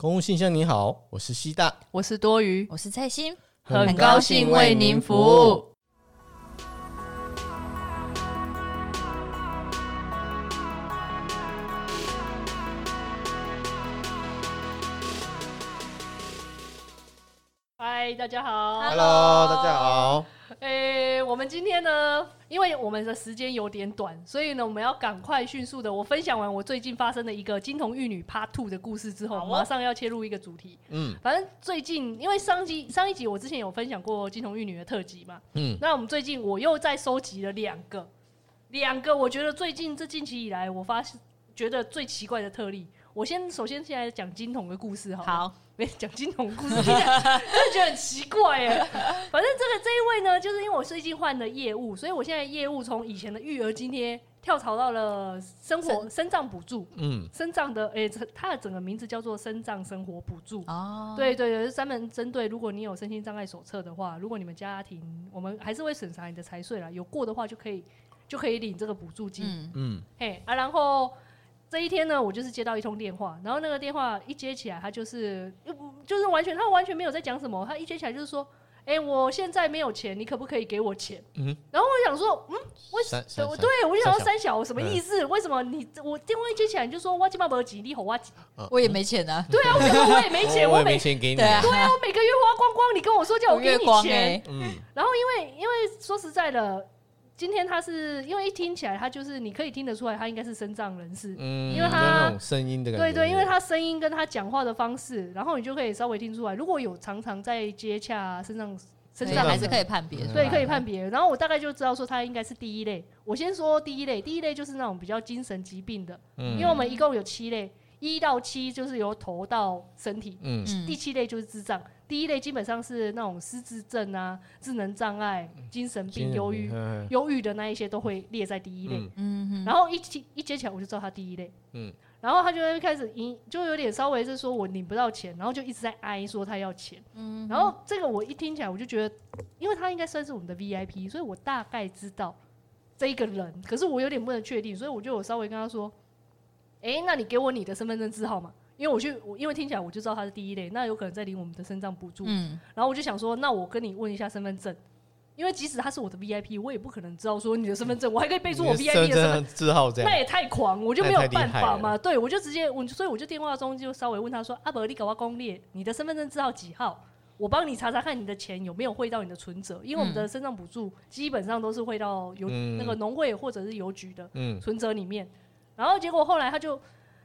公务信箱，你好，我是西大，我是多余，我是蔡心，很高兴为您服务。嗨，大家好，Hello，大家好。们今天呢，因为我们的时间有点短，所以呢，我们要赶快迅速的。我分享完我最近发生的一个金童玉女 Part Two 的故事之后，马上要切入一个主题。嗯，反正最近因为上集上一集我之前有分享过金童玉女的特辑嘛，嗯，那我们最近我又在收集了两个，两个我觉得最近这近期以来我发现觉得最奇怪的特例。我先首先先来讲金童的故事好，好。没讲金童故事，真的觉得很奇怪耶。反正这个这一位呢，就是因为我最近换了业务，所以我现在业务从以前的育儿津贴跳槽到了生活身障补助。嗯，身障的诶，它、欸、它的整个名字叫做身障生活补助。哦，对对对，是专门针对如果你有身心障碍手册的话，如果你们家庭我们还是会审查你的财税啦，有过的话就可以就可以领这个补助金。嗯嗯，嘿啊，然后。这一天呢，我就是接到一通电话，然后那个电话一接起来，他就是又就是完全他完全没有在讲什么，他一接起来就是说，哎、欸，我现在没有钱，你可不可以给我钱？嗯，然后我想说，嗯，为什么？对，我就想说三小什么意思？为什么你我电话一接起来你就说我今晚没有钱，你吼我钱？我也没钱啊。对啊，我说我也没钱，我，我没钱给你。对啊，我每个月花光光，你跟我说叫我给你钱。嗯，然后因为因为说实在的。今天他是因为一听起来，他就是你可以听得出来，他应该是身障人士，嗯，因为他声音的感觉，对对，因为他声音跟他讲话的方式，然后你就可以稍微听出来。如果有常常在接洽身障身上，还是可以判别，对，可以判别。然后我大概就知道说他应该是第一类。我先说第一类，第一类就是那种比较精神疾病的，因为我们一共有七类，一到七就是由头到身体，嗯，第七类就是智障。第一类基本上是那种失智症啊、智能障碍、精神病、忧郁、忧郁的那一些都会列在第一类。嗯，然后一接一接起来我就知道他第一类。嗯，然后他就会开始一就有点稍微是说我领不到钱，然后就一直在哀说他要钱。嗯，然后这个我一听起来我就觉得，因为他应该算是我们的 VIP，所以我大概知道这一个人，可是我有点不能确定，所以我就有稍微跟他说，哎，那你给我你的身份证字号嘛。因为我去，我因为听起来我就知道他是第一类，那有可能在领我们的身障补助。嗯，然后我就想说，那我跟你问一下身份证，因为即使他是我的 VIP，我也不可能知道说你的身份证，我还可以备注我 VIP 的身份证号这样，那也太狂，我就没有办法嘛。对，我就直接我，所以我就电话中就稍微问他说：“阿伯，你搞我攻略你的身份证字号几号？我帮你查查看你的钱有没有汇到你的存折，因为我们的身障补助基本上都是汇到邮、嗯、那个农会或者是邮局的存折里面。然后结果后来他就。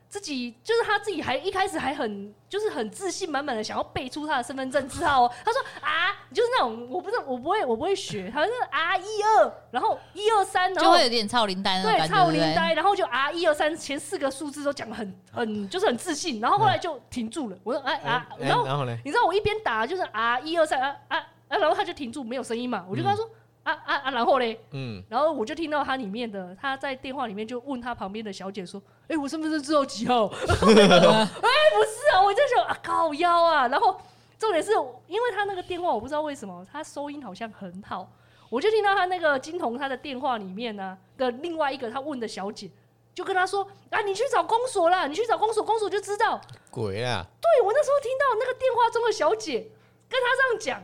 自己就是他自己，还一开始还很就是很自信满满的想要背出他的身份证字号哦。他说啊，就是那种我不是我不会我不会学，好像是啊一二，然后一二三，然后就会有点超龄呆，对，超龄呆，然后就啊一二三前四个数字都讲得很很就是很自信，然后后来就停住了。我说哎啊，然后然后呢？你知道我一边打就是啊一二三啊啊啊，然后他就停住没有声音嘛，我就跟他说。啊啊啊！然后嘞，嗯，然后我就听到他里面的，他在电话里面就问他旁边的小姐说：“哎、欸，我身份证字号几号？” 哎、欸，不是啊，我就想啊，靠腰啊。然后重点是因为他那个电话，我不知道为什么他收音好像很好，我就听到他那个金童他的电话里面呢、啊、的另外一个他问的小姐就跟他说：“啊，你去找公所啦，你去找公所，公所就知道。”鬼啊！对，我那时候听到那个电话中的小姐跟他这样讲。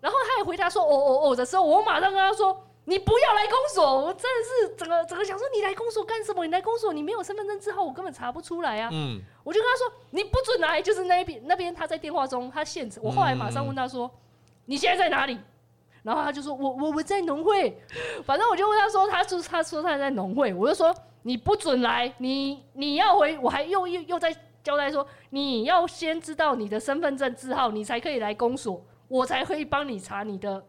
然后他也回答说：“哦哦哦”的时候，我马上跟他说：“你不要来公所！”我真的是整个整个想说：“你来公所干什么？你来公所，你没有身份证字号，我根本查不出来啊！”，我就跟他说：“你不准来！”就是那边那边他在电话中他现场，我后来马上问他说：“你现在在哪里？”然后他就说：“我我我在农会。”反正我就问他说：“他说他说他在农会。”我就说：“你不准来！你你要回，我还又又又在交代说，你要先知道你的身份证字号，你才可以来公所。”我才可以帮你查你的，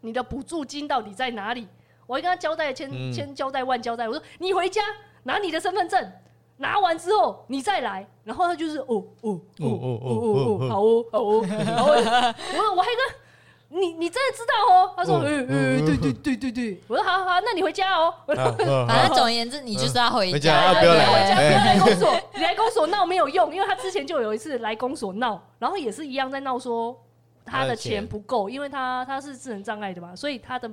你的补助金到底在哪里？我会跟他交代千千交代万交代。我说你回家拿你的身份证，拿完之后你再来。然后他就是哦哦哦哦哦哦哦，好哦好哦。然后我说我还跟你你真的知道哦？他说嗯嗯对对对对对。我说好好好，那你回家哦。反正总而言之，你就是要回家，不要来回家，不要来公所。你来公所闹没有用，因为他之前就有一次来公所闹，然后也是一样在闹说。他的钱不够，因为他他是智能障碍的嘛，所以他的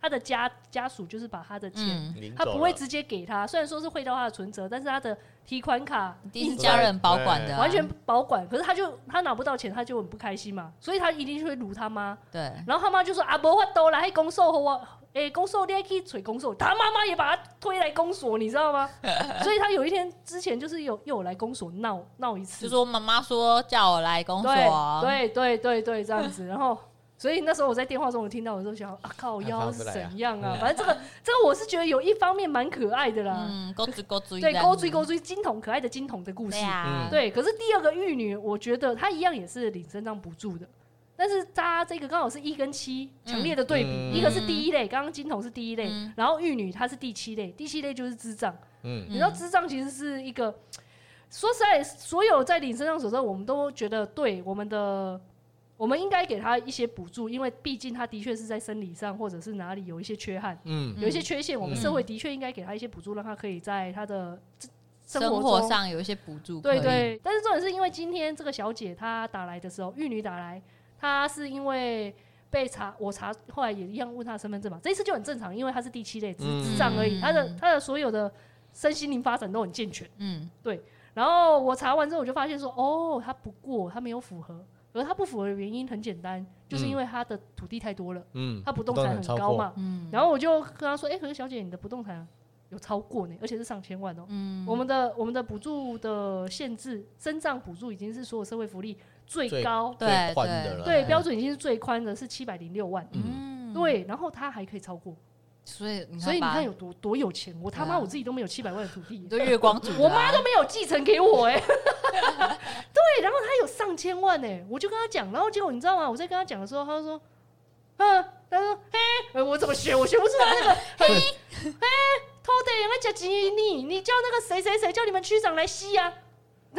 他的家家属就是把他的钱，嗯、他不会直接给他，虽然说是汇到他的存折，但是他的提款卡一定是家人保管的、啊，完全保管。可是他就他拿不到钱，他就很不开心嘛，所以他一定会辱他妈。对，然后他妈就说啊，不法都来公诉我，哎、欸，公所你还可以催公所，他妈妈也把他推来公所，你知道吗？所以他有一天之前就是有又有来公所闹闹一次，就说妈妈说叫我来公所，对对对对对，这样子，然后。所以那时候我在电话中我听到，我就想啊靠，腰是怎样啊？反正这个这个我是觉得有一方面蛮可爱的啦，嗯，勾追勾追，对，勾追勾追，金童可爱的金童的故事，对。可是第二个玉女，我觉得她一样也是领身障补助的，但是她这个刚好是一跟七强烈的对比，一个是第一类，刚刚金童是第一类，然后玉女她是第七类，第七类就是智障，嗯，你知道智障其实是一个，说实在，所有在领身上手上，我们都觉得对我们的。我们应该给他一些补助，因为毕竟他的确是在生理上或者是哪里有一些缺憾，嗯，有一些缺陷，我们社会的确应该给他一些补助，让他可以在他的生活，生活上有一些补助。对，对对，但是重点是因为今天这个小姐她打来的时候，玉女打来，她是因为被查，我查后来也一样问他的身份证嘛，这一次就很正常，因为他是第七类智障而已，他的他的所有的身心灵发展都很健全，嗯，对。然后我查完之后，我就发现说，哦，他不过，他没有符合。而他不符合的原因很简单，就是因为他的土地太多了，嗯，他不动产很高嘛，嗯，然后我就跟他说，哎、欸，可是小姐，你的不动产有超过呢，而且是上千万哦，嗯，我们的我们的补助的限制，身障补助已经是所有社会福利最高，对对。对，标准已经是最宽的，是七百零六万，嗯，对，然后他还可以超过。所以，所以你看有多多有钱，我他妈我自己都没有七百万的土地，都月光族，我妈都没有继承给我哎、欸，对，然后他有上千万哎、欸，我就跟他讲，然后结果你知道吗？我在跟他讲的时候，他就说，嗯，他说嘿，我怎么学？我学不出来那个嘿，嘿，偷的人家叫吉尼，你叫那个谁谁谁叫你们区长来吸呀、啊？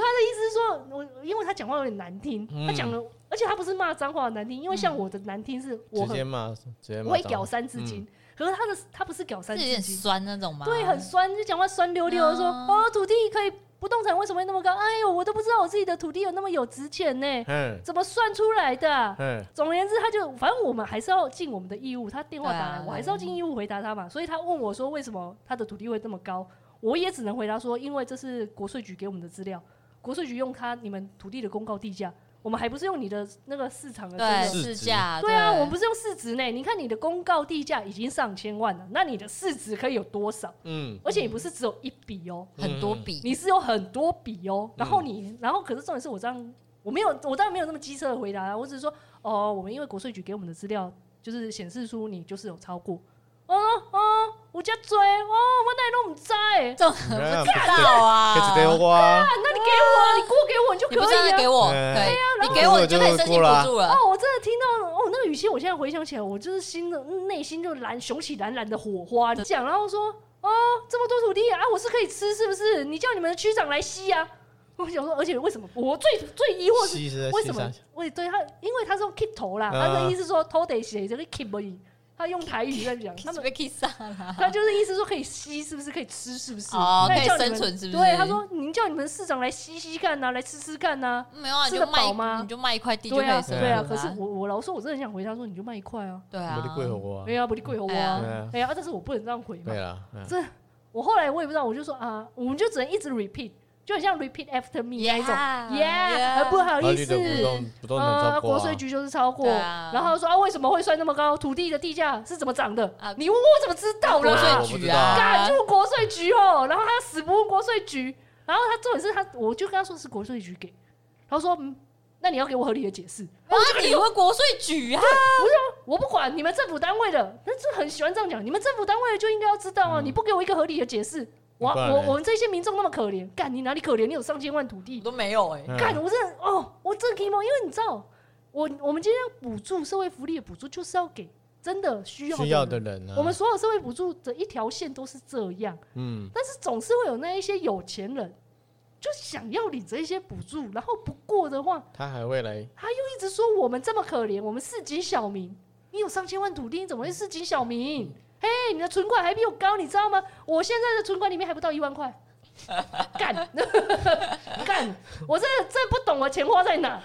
他的意思是说，我因为他讲话有点难听，他讲了，而且他不是骂脏话难听，因为像我的难听是我很，直接骂，直接骂，我会屌三字经。可是他的他不是屌三字经，有点酸那种吗？对，很酸，就讲话酸溜溜的说，嗯、哦，土地可以，不动产为什么会那么高？哎呦，我都不知道我自己的土地有那么有值钱呢，怎么算出来的、啊？总而言之，他就反正我们还是要尽我们的义务。他电话打来，啊、我还是要尽义务回答他嘛。所以他问我说，为什么他的土地会这么高？我也只能回答说，因为这是国税局给我们的资料，国税局用它你们土地的公告地价。我们还不是用你的那个市场的市价，对啊，我们不是用市值呢。你看你的公告地价已经上千万了，那你的市值可以有多少？嗯，而且你不是只有一笔哦，很多笔，你是有很多笔哦。然后你，然后可是重点是我这样，我没有，我当然没有那么机车的回答啊。我只是说，哦，我们因为国税局给我们的资料就是显示出你就是有超过。哦哦，我家追哦，我哪都不知哎，这不知道啊，那你给我，你过给我，你就可以给我，对啊，你给我你就可以申请补助了。哦，我真的听到哦，那个语气，我现在回想起来，我就是心的内心就燃，熊起燃燃的火花。你讲，然后说哦，这么多土地啊，我是可以吃是不是？你叫你们的区长来吸啊。我想说，而且为什么我最最疑惑是为什么？为对他，因为他是用 keep 头啦，他的意思说偷得写这个 keep 而已。他用台语在讲，他们 他就是意思说可以吸，是不是可以吃，是不是？哦，可以生存，是不是？对，他说您叫你们市长来吸吸看呐，来吃吃看呐。没有啊，吃得饱吗？你就卖一块地就可以生存。对啊，可是我我老说，我真的很想回他说，你就卖一块啊。对啊，不离贵和啊。对啊，不离贵和啊。哎呀，但是我不能这样回嘛。对啊，这我后来我也不知道，我就说啊，我们就只能一直 repeat。就很像 repeat after me 那种，yeah，不好意思，呃，国税局就是超过，然后说啊，为什么会算那么高？土地的地价是怎么涨的？你问我怎么知道啦？国税局啊，赶住国税局哦，然后他死不问国税局，然后他重点是他，我就跟他说是国税局给，他说嗯，那你要给我合理的解释。我就，你问国税局啊？不是，我不管你们政府单位的，那这很喜欢这样讲，你们政府单位的就应该要知道啊，你不给我一个合理的解释。我我我们这些民众那么可怜，干你哪里可怜？你有上千万土地都没有哎、欸！干我这哦，我这可以吗？因为你知道，我我们今天补助社会福利的补助就是要给真的需要的人，需要的人啊。我们所有社会补助的一条线都是这样，嗯。但是总是会有那一些有钱人，就想要领这一些补助，然后不过的话，他还会来，他又一直说我们这么可怜，我们市井小民，你有上千万土地，你怎么会市井小民？嗯嘿你的存款还比我高，你知道吗？我现在的存款里面还不到一万块，干 干，我真的真不懂我钱花在哪。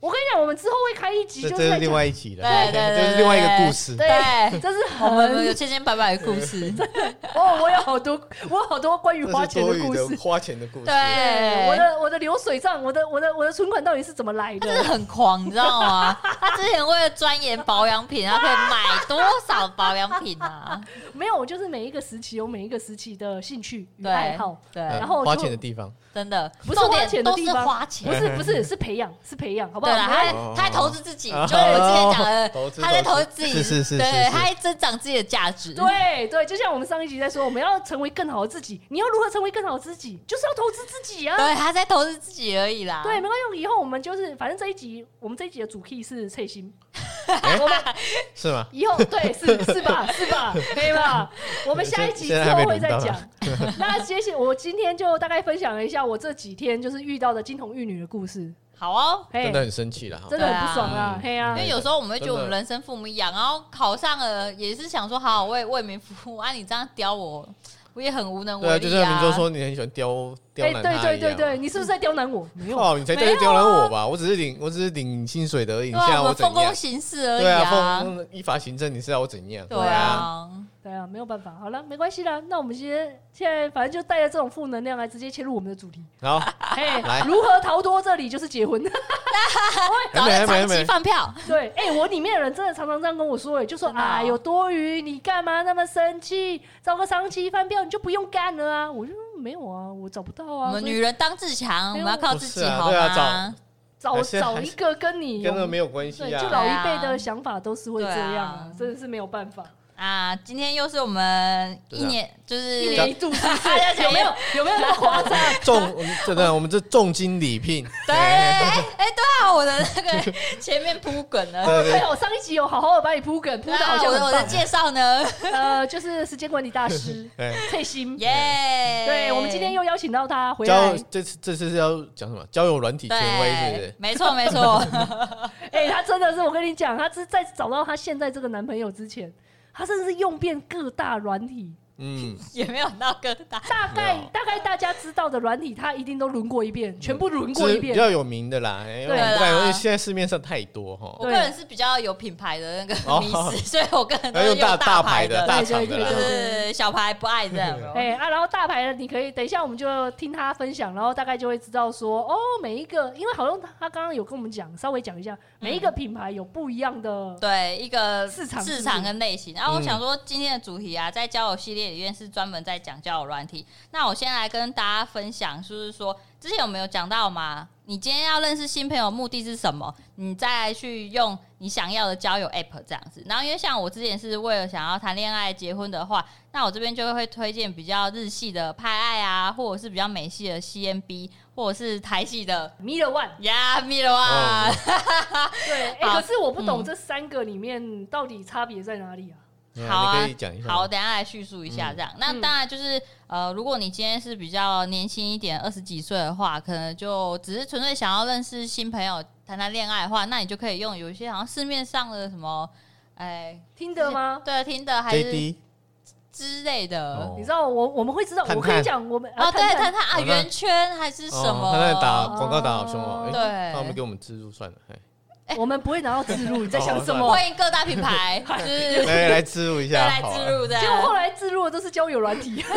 我跟你讲，我们之后会开一集，这就是是另外一集的，对对对，这是另外一个故事。对，这是我们有千千百百的故事。哦，我有好多，我有好多关于花钱的故事，花钱的故事。对，我的我的流水账，我的我的我的存款到底是怎么来的？真的很狂，你知道吗？他之前为了钻研保养品，他可以买多少保养品啊？没有，我就是每一个时期有每一个时期的兴趣与爱好，对，然后花钱的地方。真的不是花钱的地方，花钱不是不是是培养，是培养，好不好？对，他他在投资自己，就我之前讲的，他在投资自己，是是是，对，他在增长自己的价值。对对，就像我们上一集在说，我们要成为更好的自己，你要如何成为更好的自己，就是要投资自己啊。对，他在投资自己而已啦。对，没关系，以后我们就是，反正这一集，我们这一集的主 key 是翠心，是吗？以后对，是是吧？是吧？可以吧？我们下一集之后会再讲。那谢谢，我今天就大概分享了一下我这几天就是遇到的金童玉女的故事。好哦，真的很生气了，真的很不爽啊，嘿啊！因为有时候我们会觉得我们人生父母养，然后考上了也是想说好好为为民服务啊，你这样刁我，我也很无能为力啊。对，就像明州说你很喜欢刁刁难他。对对对对，你是不是在刁难我？没有，哦，你才在刁难我吧？我只是领我只是领薪水的而已，你现在我怎样？奉公行事而已对啊，奉依法行政，你是要我怎样？对啊。对啊，没有办法。好了，没关系啦。那我们现在现在反正就带着这种负能量来直接切入我们的主题。好，嘿，来，如何逃脱这里就是结婚。找个长期饭票。对，哎，我里面的人真的常常这样跟我说，哎，就说啊，有多余，你干嘛那么生气？找个长期饭票，你就不用干了啊。我就没有啊，我找不到啊。我们女人当自强，我们要靠自己，好吗？找找一个跟你跟那没有关系啊。就老一辈的想法都是会这样啊，真的是没有办法。啊，今天又是我们一年，就是一年一度，有没有有没有那么 夸张？重真的，我们这重金礼聘。对，哎对啊，我的那个前面铺梗呢？对，我上一集有好好的把你铺梗铺的好像我的介绍呢，呃，就是时间管理大师翠心，耶！对，我们今天又邀请到他回来。这次这次是要讲什么？交友软体权威是不是？没错没错。哎，他真的是，我跟你讲，他是在找到他现在这个男朋友之前。他甚至用遍各大软体。嗯，也没有到更大，大概大概大家知道的软体，它一定都轮过一遍，全部轮过一遍，比较有名的啦。对，因为现在市面上太多哈。我个人是比较有品牌的那个迷思，所以我个人都用大大牌的、大厂的，对小牌不爱这样。哎啊，然后大牌的你可以等一下，我们就听他分享，然后大概就会知道说，哦，每一个，因为好像他刚刚有跟我们讲，稍微讲一下，每一个品牌有不一样的对一个市场市场跟类型。然后我想说，今天的主题啊，在交友系列里面是专门。在讲交友软体，那我先来跟大家分享，就是说之前有没有讲到嘛？你今天要认识新朋友，目的是什么？你再去用你想要的交友 app 这样子。然后因为像我之前是为了想要谈恋爱、结婚的话，那我这边就会推荐比较日系的派爱啊，或者是比较美系的 CMB，或者是台系的 Meet One 呀 Meet One。对，哎，可是我不懂这三个里面到底差别在哪里啊？好啊，好，等下来叙述一下这样。嗯、那当然就是呃，如果你今天是比较年轻一点，二十几岁的话，可能就只是纯粹想要认识新朋友、谈谈恋爱的话，那你就可以用有一些好像市面上的什么，哎，听得吗？对，听得还是之类的。哦、你知道我我们会知道，我跟你讲，我们啊，对，谈谈啊，圆圈还是什么？他在打广告打好凶哦，对，那我们给我们资助算了，我们不会拿到置入，你在想什么？欢迎各大品牌，就是来来置入一下，来置入的。结果后来置入的都是交友软体。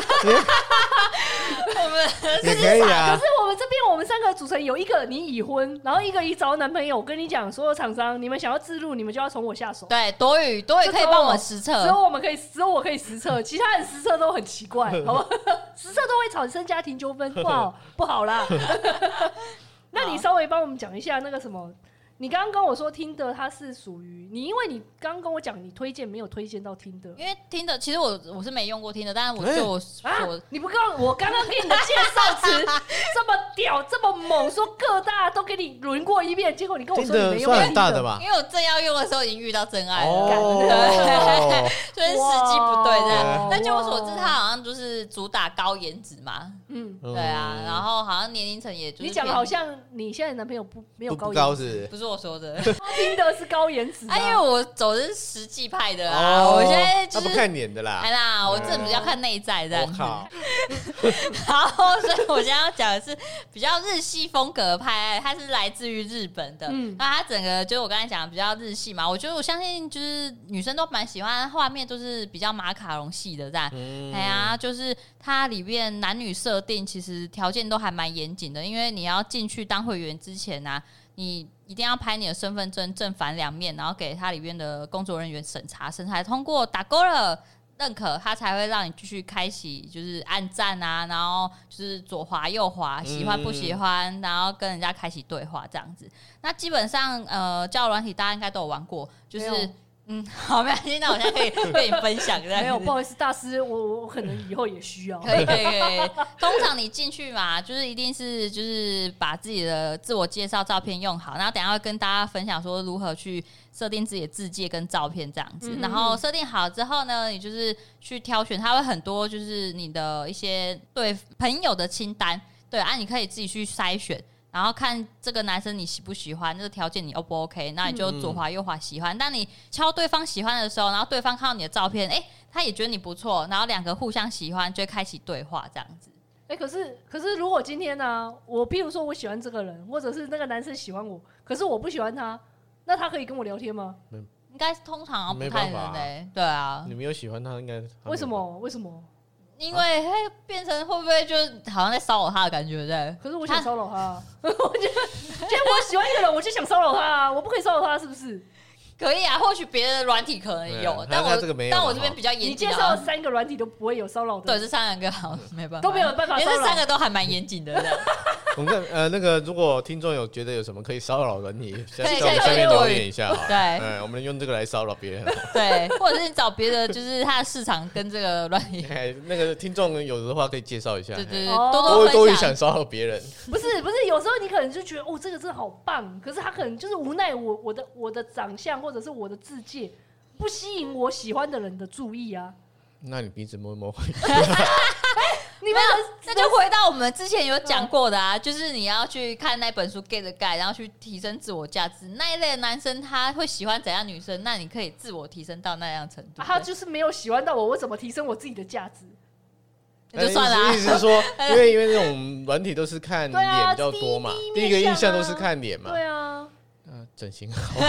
我们也可以啊。可是我们这边我们三个组成有一个你已婚，然后一个已找到男朋友。我跟你讲，所有厂商你们想要置入，你们就要从我下手。对，多余多余可以帮我们实测，只有我们可以，只有我可以实测，其他人实测都很奇怪，好吧？实测都会产生家庭纠纷，不好不好啦。那你稍微帮我们讲一下那个什么？你刚刚跟我说听的，它是属于你，因为你刚刚跟我讲你推荐没有推荐到听的，因为听的其实我我是没用过听的，但是我就我你不告诉我刚刚给你的介绍词这么屌这么猛，说各大都给你轮过一遍，结果你跟我说你没用过听的吧？因为我正要用的时候已经遇到真爱了，所以时机不对的。但据我所知，它好像就是主打高颜值嘛，嗯，对啊，然后好像年龄层也就是你讲的好像你现在男朋友不没有高高颜值，是？不是我说的，听的是高颜值啊，因为我走的是实际派的啊，哦我现在就是他不看脸的啦哎。啦，我这比较看内在这样子。我靠，然后，所以我现在要讲的是比较日系风格的派，它是来自于日本的。嗯那它整个就是我刚才讲的比较日系嘛，我觉得我相信就是女生都蛮喜欢画面，都是比较马卡龙系的这样。嗯哎呀，就是它里面男女设定其实条件都还蛮严谨的，因为你要进去当会员之前呢、啊，你一定要拍你的身份证正反两面，然后给它里面的工作人员审查，审查通过打勾了。认可，他才会让你继续开启，就是按赞啊，然后就是左滑右滑，喜欢不喜欢，然后跟人家开启对话这样子。那基本上，呃，教育软体大家应该都有玩过，就是。嗯，好，没关系，那我现在可以跟你分享。没有，不好意思，大师，我我可能以后也需要。可以，可以，可以。通常你进去嘛，就是一定是就是把自己的自我介绍照片用好，然后等下会跟大家分享说如何去设定自己的自介跟照片这样子。嗯、然后设定好之后呢，你就是去挑选，它会很多就是你的一些对朋友的清单，对啊，你可以自己去筛选。然后看这个男生你喜不喜欢，这个条件你 O 不 OK？那你就左滑右滑喜欢。当你敲对方喜欢的时候，然后对方看到你的照片，哎，他也觉得你不错，然后两个互相喜欢，就会开启对话这样子。哎，可是可是如果今天呢、啊，我譬如说我喜欢这个人，或者是那个男生喜欢我，可是我不喜欢他，那他可以跟我聊天吗？应该是通常不太能嘞。对啊，你没有喜欢他，应该为什么？为什么？因为嘿变成会不会就好像在骚扰他的感觉，在？可是我想骚扰他、啊，我觉得，既然我喜欢一个人，我就想骚扰他啊！我不可以骚扰他，是不是？可以啊，或许别的软体可能有，啊、但我这个没有。但我这边比较严谨。你介绍三个软体都不会有骚扰的，对，这三个好没办法，都没有办法这三个都还蛮严谨的。我们呃，那个如果听众有觉得有什么可以骚扰软体，在可以下面留言一下。对，嗯，我们用这个来骚扰别人。对，或者是你找别的，就是它的市场跟这个软体。那个听众有的话可以介绍一下。对对对，多多多也想骚扰别人。不是不是，有时候你可能就觉得哦，这个真的好棒，可是他可能就是无奈我我的我的长相或者是我的自。不吸引我喜欢的人的注意啊！那你鼻子摸一摸。你们那就回到我们之前有讲过的啊，就是你要去看那本书《Get the Guide》，然后去提升自我价值。那一类的男生他会喜欢怎样女生？那你可以自我提升到那样程度。他就是没有喜欢到我，我怎么提升我自己的价值？那就算了。意思是说，因为因为那种软体都是看脸比较多嘛，第一个印象都是看脸嘛。对啊。整形好，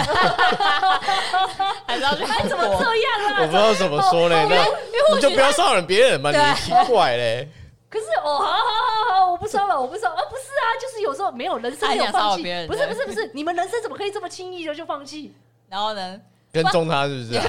还是要去韩国？怎么这样啊？我不知道怎么说嘞，那你就不要骚扰别人嘛，你奇怪嘞。可是哦，好好好好，我不骚扰，我不骚扰啊，不是啊，就是有时候没有人生没有放弃，不是不是不是，你们人生怎么可以这么轻易的就放弃？然后呢？跟踪他是不是？啊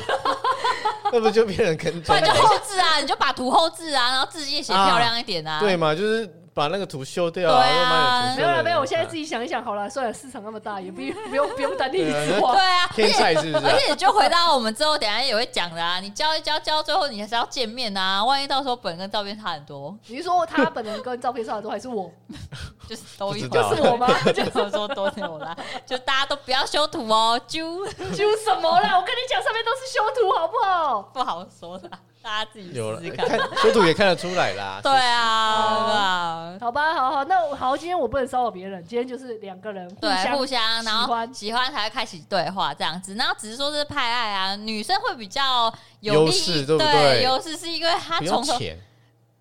那不就变成跟踪？那就后置啊，你就把图后置啊，然后字迹写漂亮一点啊，对嘛？就是。把那个图修掉啊！对啊，没有了，没有。我现在自己想一想，好了，算了，市场那么大，也不用 不用不用单一直对啊，天才是不是？而且就回到我们之后，等下也会讲的啊。你教一交交，最后你还是要见面啊。万一到时候本人跟照片差很多，你是说他本人跟照片差很多，还是我？就是都有，就是我吗？就是说都有啦。就大家都不要修图哦，揪揪什么啦？我跟你讲，上面都是修图，好不好？不好说的。大家自己试试看，修图也看得出来啦。对啊。好吧，好好，那好，今天我不能骚扰别人，今天就是两个人互相互相，然后喜欢才会开启对话这样子。然后只是说是派爱啊，女生会比较有优势，对不对？优势是因为她从头。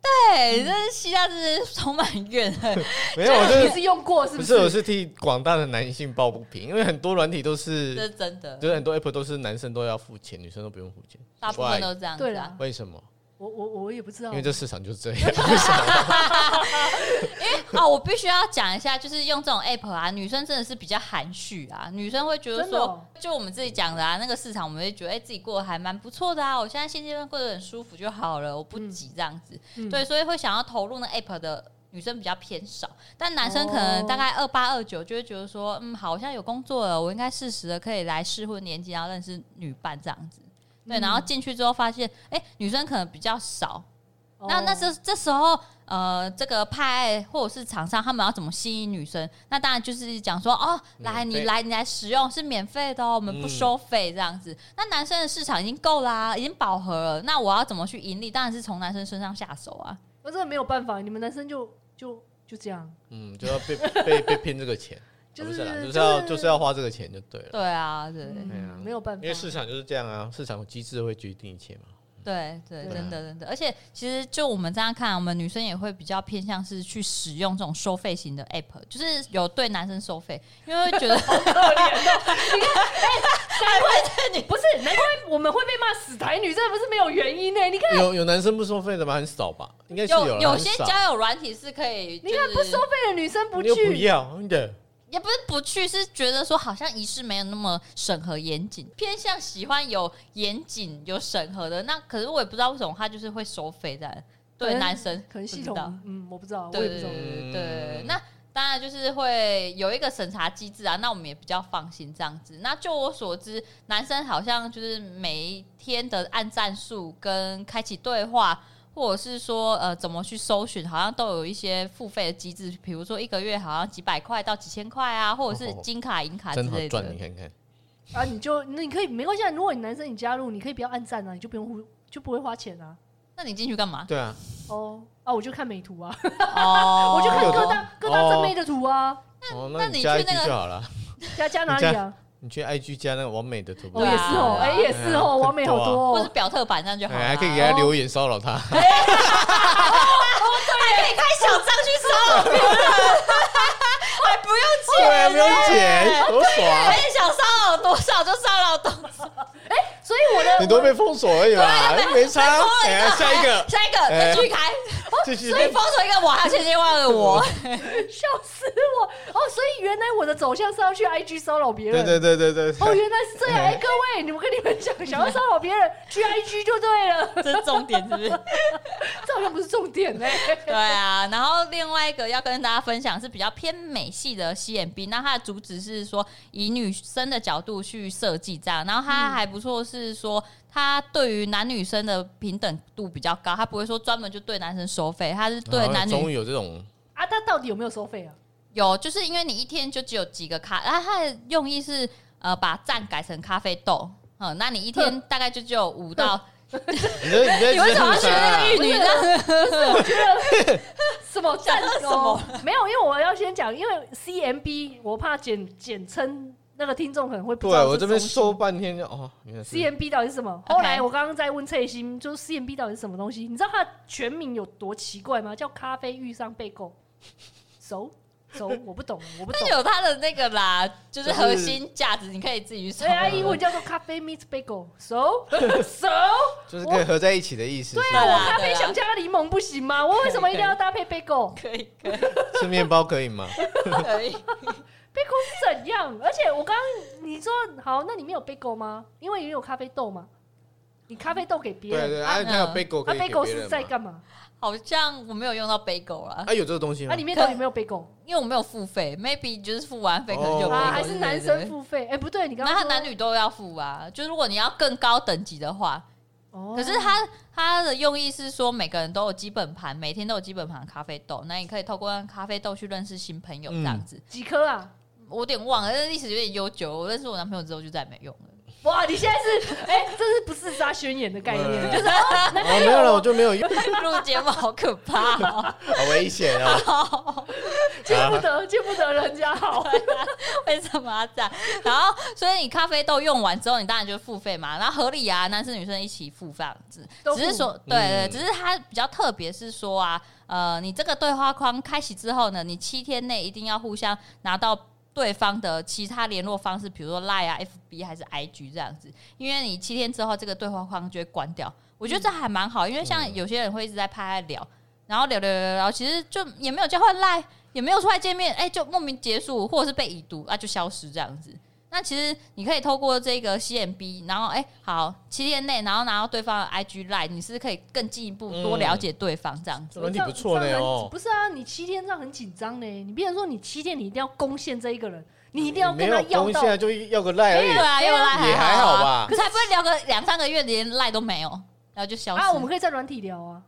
对，这是希腊是充满怨恨。没有，我这是用过，是不是？我是替广大的男性抱不平，因为很多软体都是，这是真的，就是很多 app 都是男生都要付钱，女生都不用付钱，大部分都这样。对啦，为什么？我我我也不知道，因为这市场就是这样。因为啊，我必须要讲一下，就是用这种 app 啊，女生真的是比较含蓄啊，女生会觉得说，就我们自己讲的啊，那个市场，我们会觉得哎，自己过得还蛮不错的啊，我现在现阶段过得很舒服就好了，我不急这样子。对，所以会想要投入那 app 的女生比较偏少，但男生可能大概二八二九就会觉得说，嗯，好，我现在有工作了，我应该适时的可以来适婚年纪，然后认识女伴这样子。对，然后进去之后发现，哎，女生可能比较少。哦、那那这这时候，呃，这个派或者是厂商他们要怎么吸引女生？那当然就是讲说，哦，来你来你来使用是免费的哦，我们不收费这样子。嗯、那男生的市场已经够啦、啊，已经饱和了。那我要怎么去盈利？当然是从男生身上下手啊。我真的没有办法，你们男生就就就这样。嗯，就要被被被骗这个钱，就是就是要就是要花这个钱就对了。对啊，对，没有办法，因为市场就是这样啊，市场机制会决定一切嘛。对对，真的真的，而且其实就我们这样看，我们女生也会比较偏向是去使用这种收费型的 app，就是有对男生收费，因为会觉得好可怜哦。你看，哎难怪你不是，难怪我们会被骂死台女，这不是没有原因呢。你看，有有男生不收费的吗？很少吧？应该是有。有些交友软体是可以，你看不收费的女生不去，不要的。也不是不去，是觉得说好像仪式没有那么审核严谨，偏向喜欢有严谨有审核的。那可是我也不知道为什么他就是会收费的，对男生可能系统，嗯，我不知道，对对对。那当然就是会有一个审查机制啊，那我们也比较放心这样子。那就我所知，男生好像就是每一天的按战术跟开启对话。或者是说，呃，怎么去搜寻，好像都有一些付费的机制，比如说一个月好像几百块到几千块啊，或者是金卡银卡之类的。你看看。啊，你就那你可以没关系，如果你男生你加入，你可以不要按赞啊，你就不用就不会花钱啊。那你进去干嘛？对啊。哦啊，我就看美图啊。哦。我就看各大各大正妹的图啊。哦，那你去那个就好了。加加哪里啊？你去 IG 加那个完美的图，我也是哦，哎也是哦，完美好多，或是表特版这样就好，还可以给他留言骚扰他，还可以开小帐去骚扰别人，还不用钱，不用钱，多爽！哎，想骚扰多少就骚扰多少，哎，所以我的你都被封锁而已嘛，没差。哎，下一个，下一个再 继续。所以封锁一个我，还千千万个我，笑死我！哦，所以原来我的走向是要去 IG 骚扰别人。对对对对对。哦，原来是这样！哎，各位，你们跟你们讲，想要骚扰别人，去 IG 就对了。这是重点，是不是？这好像不是重点呢。对啊，然后另外一个要跟大家分享是比较偏美系的 CMB，那它的主旨是说以女生的角度去设计这样，然后它还不错是说。他对于男女生的平等度比较高，他不会说专门就对男生收费，他是对男女。终于有这种啊？他到底有没有收费啊？有，就是因为你一天就只有几个咖，啊，他的用意是呃把赞改成咖啡豆，嗯，那你一天大概就只有五到。你为什么要学那个玉女呢？我觉得什么赞什么没有，因为我要先讲，因为 CMB 我怕简简称。那个听众可能会不知道，对我这边说半天就哦，CMB 到底是什么.后来我刚刚在问蔡心，就是 CMB 到底是什么东西？你知道它的全名有多奇怪吗？叫咖啡遇上贝果，熟熟，我不懂，我不懂。有它的那个啦，就是核心价值，你可以自己去搜。对啊，英文叫做咖啡 meets bagel，熟 熟，就是可以合在一起的意思。对啊，我咖啡想加柠檬不行吗？我为什么一定要搭配 bagel？可以可以，吃面包可以吗？可以。Bagel 是怎样？而且我刚刚你说好，那里面有 bagel 吗？因为也有咖啡豆嘛。你咖啡豆给别人，对对，还有 bagel，那 bagel 是在干嘛？好像我没有用到 bagel 啊。啊，有这个东西吗？那里面到底有没有 bagel？因为我没有付费，maybe 就是付完费可能就有。还是男生付费？哎，不对，你刚刚那他男女都要付啊。就如果你要更高等级的话，可是他他的用意是说每个人都有基本盘，每天都有基本盘咖啡豆，那你可以透过咖啡豆去认识新朋友，这样子。几颗啊？我有点忘了，但是历史有点悠久。我认识我男朋友之后就再也没用了。哇，你现在是哎，这是不是杀宣言的概念？就是哦，没有了，我就没有用。录节目好可怕，好危险啊！见不得，见不得人家好。为什么要这样？然后，所以你咖啡豆用完之后，你当然就付费嘛。然后合理啊，男生女生一起付这样子。只是说，对对，只是它比较特别，是说啊，呃，你这个对话框开启之后呢，你七天内一定要互相拿到。对方的其他联络方式，比如说 Line 啊、FB 还是 IG 这样子，因为你七天之后这个对话框就会关掉。我觉得这还蛮好，因为像有些人会一直在拍聊，然后聊聊聊聊，其实就也没有交换 Line，也没有出来见面，哎，就莫名结束，或者是被已读啊，就消失这样子。那其实你可以透过这个 CMB，然后哎，好，七天内，然后拿到对方的 IG Line，你是可以更进一步多了解对方这样子。问题不错呢哦。不是啊，你七天这样很紧张呢。你比如说你七天，你一定要攻陷这一个人，你一定要跟他要到。攻陷就要个 Line 而已。对啊，要个 Line 也还好吧。可是还不会聊个两三个月，连 Line 都没有，然后就消失。啊，我们可以在软体聊啊。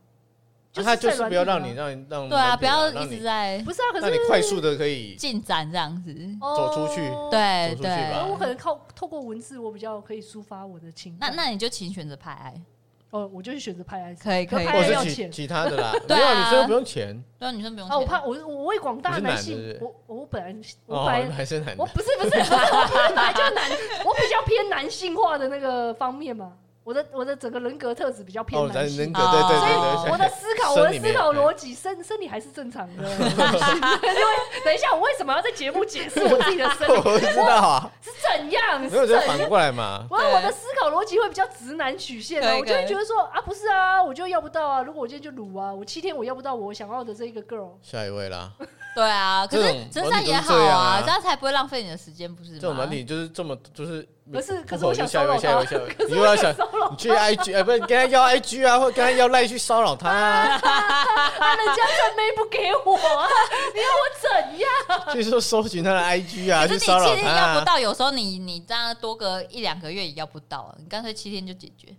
他就是不要让你让你让对啊，不要一直在不是啊，可是让你快速的可以进展这样子。走出去，对对。我可能靠透过文字，我比较可以抒发我的情感。那那你就请选择派爱。哦，我就去选择拍 S，可以可以，或者是其其他的啦。对啊，女生不用钱，对啊，女生不用。啊，我怕我我为广大男性，我我本来我本来还是男，我不是不是不是，我本来就男，我比较偏男性化的那个方面嘛。我的我的整个人格特质比较偏男性，人格对对对，所以我的思考我的思考逻辑生生理还是正常的。因为等一下，我为什么要在节目解释我自己的生理？我不知道啊，是怎样？没有就反过来嘛。我我的思考逻辑会比较直男曲线的，我就会觉得说啊，不是啊，我就要不到啊。如果我今天就撸啊，我七天我要不到我想要的这一个 girl。下一位啦。对啊，可是这样也好啊，这样才不会浪费你的时间，不是吗？这种问题就是这么就是。可是，可是我想骚扰他。你又要想，你去 IG，哎，不是跟他要 IG 啊，或跟他要赖去骚扰他。啊，人家真没不给我，你要我怎样？就是说搜寻他的 IG 啊，去骚扰他。可是你七天要不到，有时候你你这样多个一两个月也要不到，你干脆七天就解决。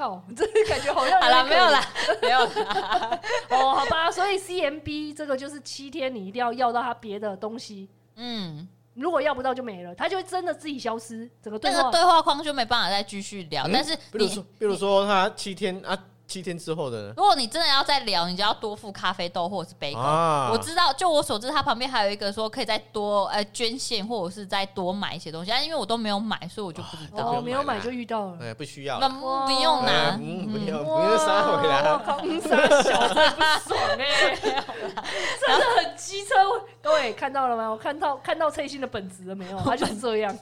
靠，这感觉好像好了，没有了，没有了。哦，好吧，所以 CMB 这个就是七天，你一定要要到他别的东西。嗯。如果要不到就没了，他就会真的自己消失，整个对话对话框就没办法再继续聊。但是，比如说，比如说他七天啊。七天之后的呢？如果你真的要再聊，你就要多付咖啡豆或者是贝果。啊、我知道，就我所知，它旁边还有一个说可以再多呃捐献或者是再多买一些东西。但因为我都没有买，所以我就不知道。哦，没有买就遇到了。哎，不需要。那不用拿，嗯，不用，不用杀回来。空杀小真不爽哎，真的很机车。各位看到了吗？我看到看到翠心的本质了没有？他就是这样。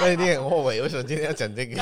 那一定很后悔，为什么今天要讲这个？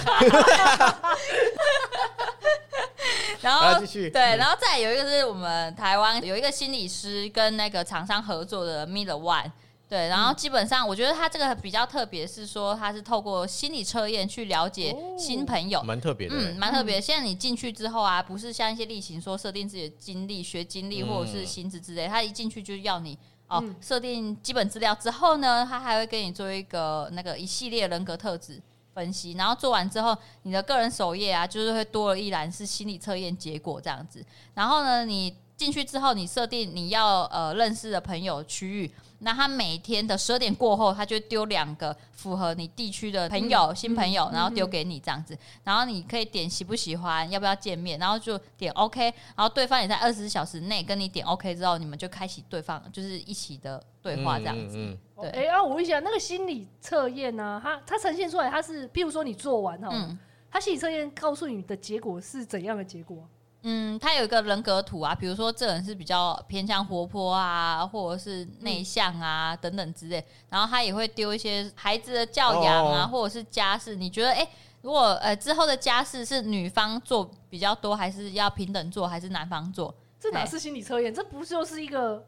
然后对，然后再有一个是我们台湾有一个心理师跟那个厂商合作的 Miller One，对，然后基本上我觉得他这个比较特别，是说他是透过心理测验去了解新朋友，蛮特别的，嗯，蛮特别。现在你进去之后啊，不是像一些例行说设定自己的经历、学经历或者是薪资之类，他一进去就要你哦设定基本资料之后呢，他还会给你做一个那个一系列人格特质。分析，然后做完之后，你的个人首页啊，就是会多了一栏是心理测验结果这样子。然后呢，你进去之后，你设定你要呃认识的朋友区域，那他每天的十二点过后，他就丢两个符合你地区的朋友、嗯、新朋友，然后丢给你这样子。然后你可以点喜不喜欢，要不要见面，然后就点 OK，然后对方也在二十四小时内跟你点 OK 之后，你们就开启对方就是一起的对话这样子。嗯嗯嗯对，哎、欸，啊，我问一下，那个心理测验呢？它它呈现出来，它是，譬如说你做完哈，嗯、它心理测验告诉你的结果是怎样的结果？嗯，他有一个人格图啊，比如说这人是比较偏向活泼啊，或者是内向啊、嗯、等等之类。然后他也会丢一些孩子的教养啊，哦、或者是家事。你觉得，哎、欸，如果呃之后的家事是女方做比较多，还是要平等做，还是男方做？这哪是心理测验？这不就是一个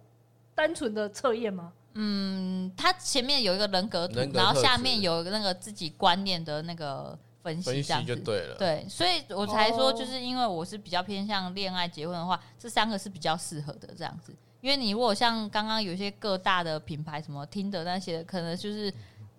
单纯的测验吗？嗯，他前面有一个人格图，格然后下面有那个自己观念的那个分析，这样子就对了。对，所以我才说，就是因为我是比较偏向恋爱结婚的话，这三个是比较适合的这样子。因为你如果像刚刚有一些各大的品牌什么听的那些，可能就是。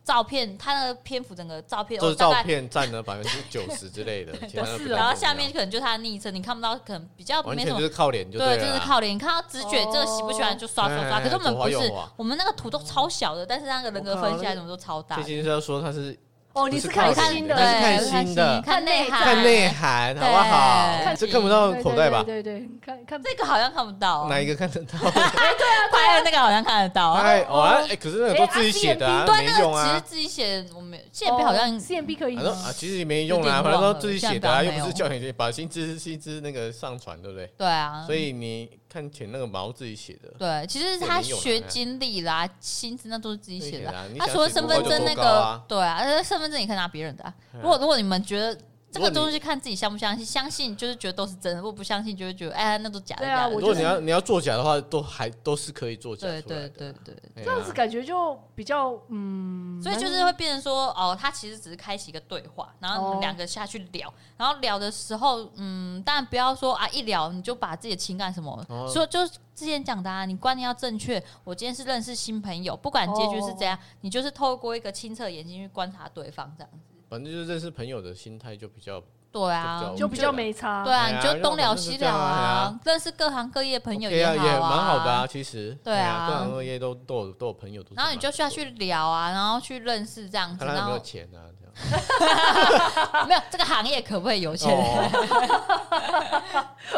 照片，它的篇幅整个照片，就是照片占了百分之九十之类的，是然后下面可能就是他的昵称，你看不到，可能比较没什么，就是靠脸，对，就是靠脸。你看到直觉，这个喜不喜欢就刷刷刷。可是我们不是，我们那个图都超小的，但是那个人格分析来怎么都超大。最近是要说他是。哦，你是看新的，是看新的，看内涵，看内涵，好不好？这看不到口袋吧？对对，看看这个好像看不到，哪一个看得到？哎，对啊，拍的那个好像看得到。哎，哦，哎，可是那个都自己写的啊，没用啊。其实自己写，我们 CMB 好像 CMB 可以。啊，其实也没用啊，反正都自己写的啊，又不是叫你把薪资薪资那个上传，对不对？对啊。所以你看前那个毛自己写的。对，其实他学经历啦，薪资那都是自己写的。他除了身份证那个，对啊，身份证也可以拿别人的。如果如果你们觉得这个东西看自己相不相信，相信就是觉得都是真的；如果不相信，就会觉得哎，那都假的。对啊，如果你要你要作假的话，都还都是可以作假。对对对对，这样子感觉就比较嗯，所以就是会变成说哦，他其实只是开启一个对话，然后你们两个下去聊，然后聊的时候，嗯，当然不要说啊，一聊你就把自己的情感什么说，就之前讲的啊，你观念要正确。我今天是认识新朋友，不管结局是怎样，你就是透过一个清澈的眼睛去观察对方，这样子。反正就是认识朋友的心态就比较对啊，就比较没差。对啊，你就东聊西聊啊，认识各行各业朋友也好啊，也蛮好的啊。其实，对啊，各行各业都都有都有朋友。然后你就需要去聊啊，然后去认识这样子。然后没有钱啊，没有这个行业可不可以有钱？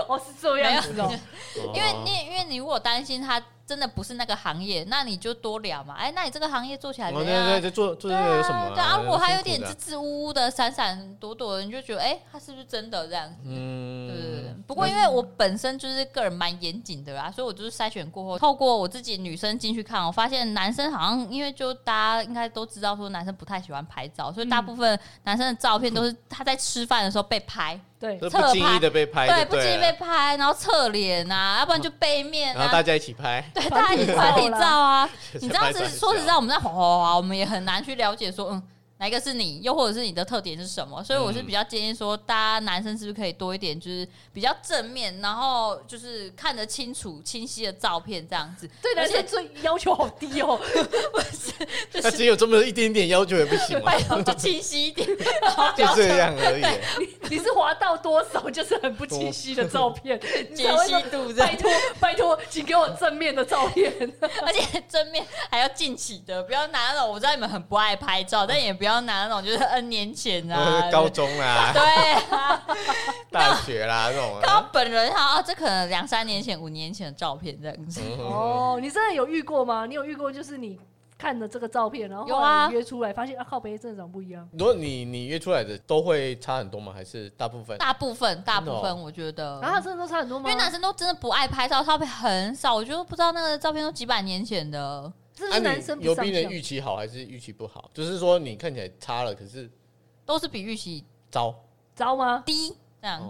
我是这样子哦，因为你因为你如果担心他。真的不是那个行业，那你就多聊嘛。哎，那你这个行业做起来怎么样？对对，做做这个有什么？对啊，如果他有点支支吾吾的、闪闪躲躲的，你就觉得，哎，他是不是真的这样子？嗯，对对对。不过因为我本身就是个人蛮严谨的啦，所以我就是筛选过后，透过我自己女生进去看，我发现男生好像因为就大家应该都知道说男生不太喜欢拍照，所以大部分男生的照片都是他在吃饭的时候被拍。对，不经意的被拍，对，不经意被拍，然后侧脸啊，要不然就背面，然后大家一起拍，对，大家一起团体照啊。你知道，是说实在，我们在滑滑滑，我们也很难去了解说，嗯。哪一个是你，又或者是你的特点是什么？所以我是比较建议说，大家男生是不是可以多一点，就是比较正面，然后就是看得清楚、清晰的照片这样子。对，而且最要求好低哦，不是，他只有这么一点点要求也不行吗？就清晰一点，就这样而已。你你是滑到多少就是很不清晰的照片，解析度。拜托拜托，请给我正面的照片，而且正面还要近期的，不要拿那种。我知道你们很不爱拍照，但也不要。不要拿那种就是 N 年前啊，高中啊，对，大学啦那种。他本人哈，啊，这可能两三年前、五年前的照片这样子。哦，你真的有遇过吗？你有遇过就是你看的这个照片，然后后来约出来发现啊，靠北真的长不一样。如果你你约出来的都会差很多吗？还是大部分？大部分，大部分，我觉得。然后真的都差很多吗？因为男生都真的不爱拍照，照片很少，我就不知道那个照片都几百年前的。是男生有比人预期好还是预期不好？就是说你看起来差了，可是都是比预期糟糟吗？低这样。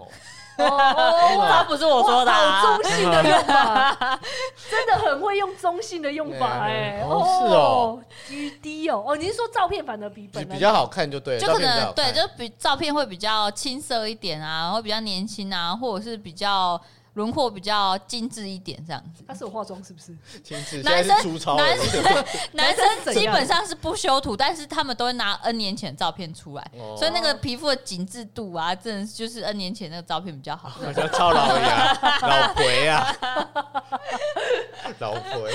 哦，他不是我说的，中性的用法，真的很会用中性的用法哎。哦，是哦，低低哦。哦，你是说照片反而比本来比较好看就对了，就可能对，就比照片会比较青涩一点啊，会比较年轻啊，或者是比较。轮廓比较精致一点，这样子。他是有化妆是不是？精致。男生男生 男生基本上是不修图，但是他们都会拿 N 年前的照片出来，所以那个皮肤的紧致度啊，真的就是 N 年前那个照片比较好。好像超老呀，老鬼呀，老鬼。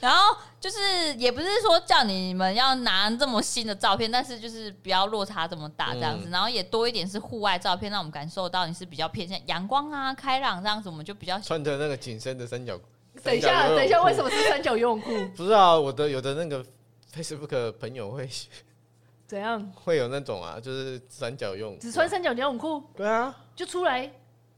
然后。就是也不是说叫你们要拿这么新的照片，但是就是不要落差这么大这样子，嗯、然后也多一点是户外照片，让我们感受到你是比较偏向阳光啊、开朗这样子，我们就比较穿着那个紧身的三角。等一下，等一下，为什么是三角游泳裤？不知道、啊，我的有的那个 Facebook 朋友会 怎样？会有那种啊，就是三角游泳，只穿三角游泳裤？对啊，就出来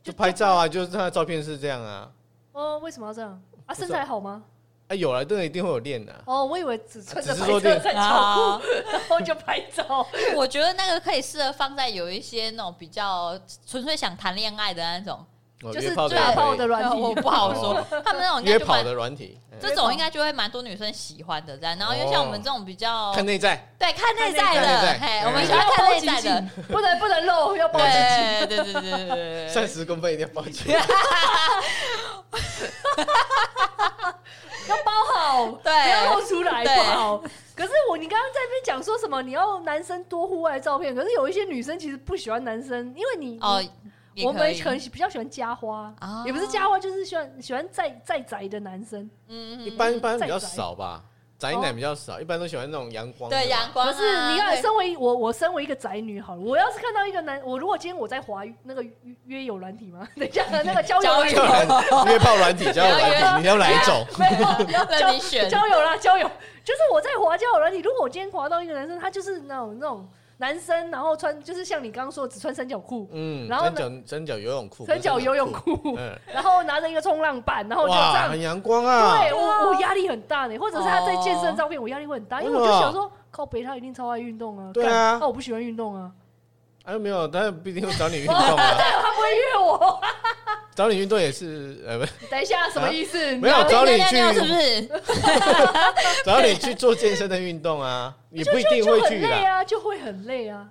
就，就拍照啊，就是他的照片是这样啊。哦，为什么要这样？啊，身材好吗？哎，有了，这个一定会有练的。哦，我以为只穿着白色三角裤，然后就拍照。我觉得那个可以适合放在有一些那种比较纯粹想谈恋爱的那种，就是约炮的软体，我不好说。他们那种约跑的软体，这种应该就会蛮多女生喜欢的。这样，然后因为像我们这种比较看内在，对，看内在的，嘿，我们喜欢看内在的，不能不能露，要包紧紧。对对对对对，三十公分一定要包紧。要包好，对，不要露出来，不好。可是我，你刚刚在那边讲说什么？你要男生多户外照片，可是有一些女生其实不喜欢男生，因为你哦，我们可能比较喜欢家花，也不是家花，就是喜欢喜欢在在宅的男生。嗯，一般一般比较少吧。宅男比较少，一般都喜欢那种阳光。对，阳光。可是你看，身为我，我身为一个宅女，好了，我要是看到一个男，我如果今天我在滑那个约友软体吗？等一下，那个交友软体，约炮软体，交友软体，你要哪一种？没有，要 你选。交友啦，交友，就是我在滑交友软体，如果我今天滑到一个男生，他就是那种那种。男生，然后穿就是像你刚刚说的，只穿三角裤，嗯，然后三角三角游泳裤，三角游泳裤，嗯，然后拿着一个冲浪板，然后就这样，很阳光啊，对我我压力很大呢，或者是他在健身照片，我压力会很大，因为我就想说，靠北他一定超爱运动啊，对啊，那我不喜欢运动啊，哎没有，他不一定会找你运动啊，对，他不会约我。找你运动也是，呃，不，等一下，什么意思？没有找你去，是不是？找你去做健身的运动啊，你不一定会去的啊，就会很累啊。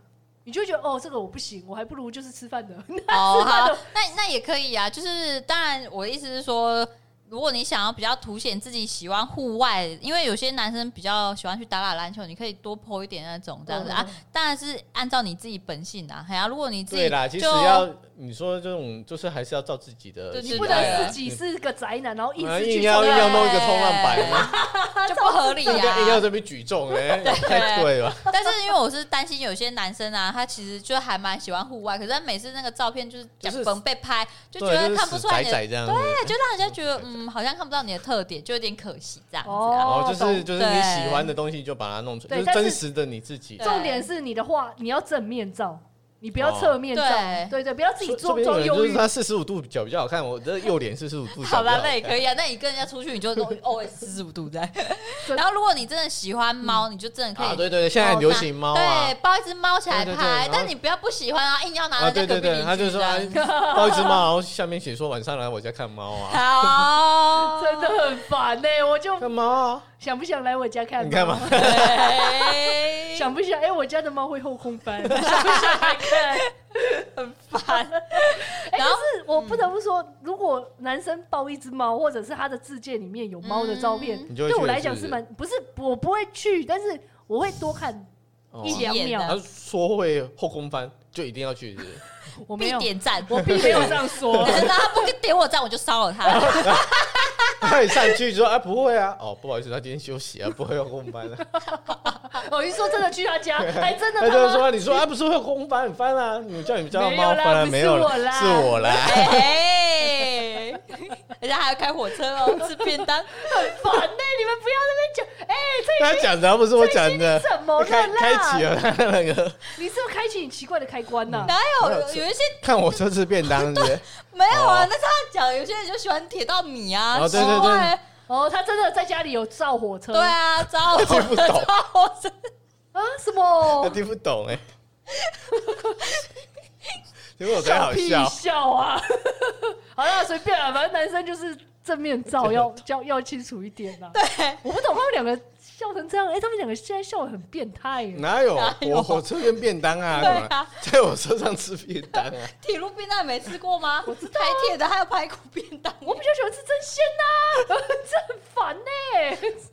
你就觉得哦，这个我不行，我还不如就是吃饭的。哦，好，那那也可以啊。就是当然，我的意思是说，如果你想要比较凸显自己喜欢户外，因为有些男生比较喜欢去打打篮球，你可以多 po 一点那种这样子、嗯、啊。当然是按照你自己本性啊。哎呀，如果你自己对啦，其实要你说这种，就是还是要照自己的。你不能自己是个宅男，然后一直去要要弄一个冲浪板，就不合理啊。硬要这边举重，哎，太对了。但是因为我是担心有些男生啊，他其实就还蛮喜欢户外，可是他每次那个照片就是讲崩被拍，就觉得看不出来你的，对，就让人家觉得嗯，好像看不到你的。特点就有点可惜，这样子哦，就是就是你喜欢的东西就把它弄出来，就是真实的你自己。重点是你的话，你要正面照。你不要侧面照，对对，不要自己装装右。就是他四十五度角比较好看，我的右脸四十五度。好吧，那也可以啊。那你跟人家出去，你就 always 四十五度在。然后，如果你真的喜欢猫，你就真的可以。对对对，现在很流行猫对，抱一只猫起来拍。但你不要不喜欢啊，硬要拿来。对对对，他就说 抱一只猫，然后下面写说晚上来我家看猫啊。好，真的很烦呢。我就干嘛？想不想来我家看？你看嘛。想不想？哎，我家的猫会后空翻。想不想来看？很烦。哎，但是我不得不说，如果男生抱一只猫，或者是他的自介里面有猫的照片，对我来讲是蛮不是，我不会去，但是我会多看一两秒。他说会后空翻，就一定要去。我没有点赞，我并没有这样说。他不点我赞，我就烧了他。他一上去就说：“啊，不会啊，哦，不好意思，他今天休息啊，不会有空翻了。”我一说真的去他家，还真的。他就说：“你说啊，不是会有空翻翻啊？你叫你们家的猫翻了没有啦？是我啦。”哎人家还要开火车哦，吃便当，很烦呢。你们不要在那边讲，哎，他讲的不是我讲的，怎么开开启了他那个？你是不是开启你奇怪的开关呢？哪有有一些看我车吃便当的？没有啊，那是他讲，有些人就喜欢铁道米啊，对对对。哦，他真的在家里有造火车？对啊，造火车，造火车啊？什么？我听不懂哎。因为我才好笑，笑啊！好了，随便了，反正男生就是正面照 要要要清楚一点呐。对，我不懂他们两个笑成这样，哎，他们两个现在笑得很变态。哪有？我火车跟便当啊？对啊，在我车上吃便当啊？铁路便当没吃过吗？我知道，台铁的还有排骨便当，我比较喜欢吃真鲜呐，这很烦呢。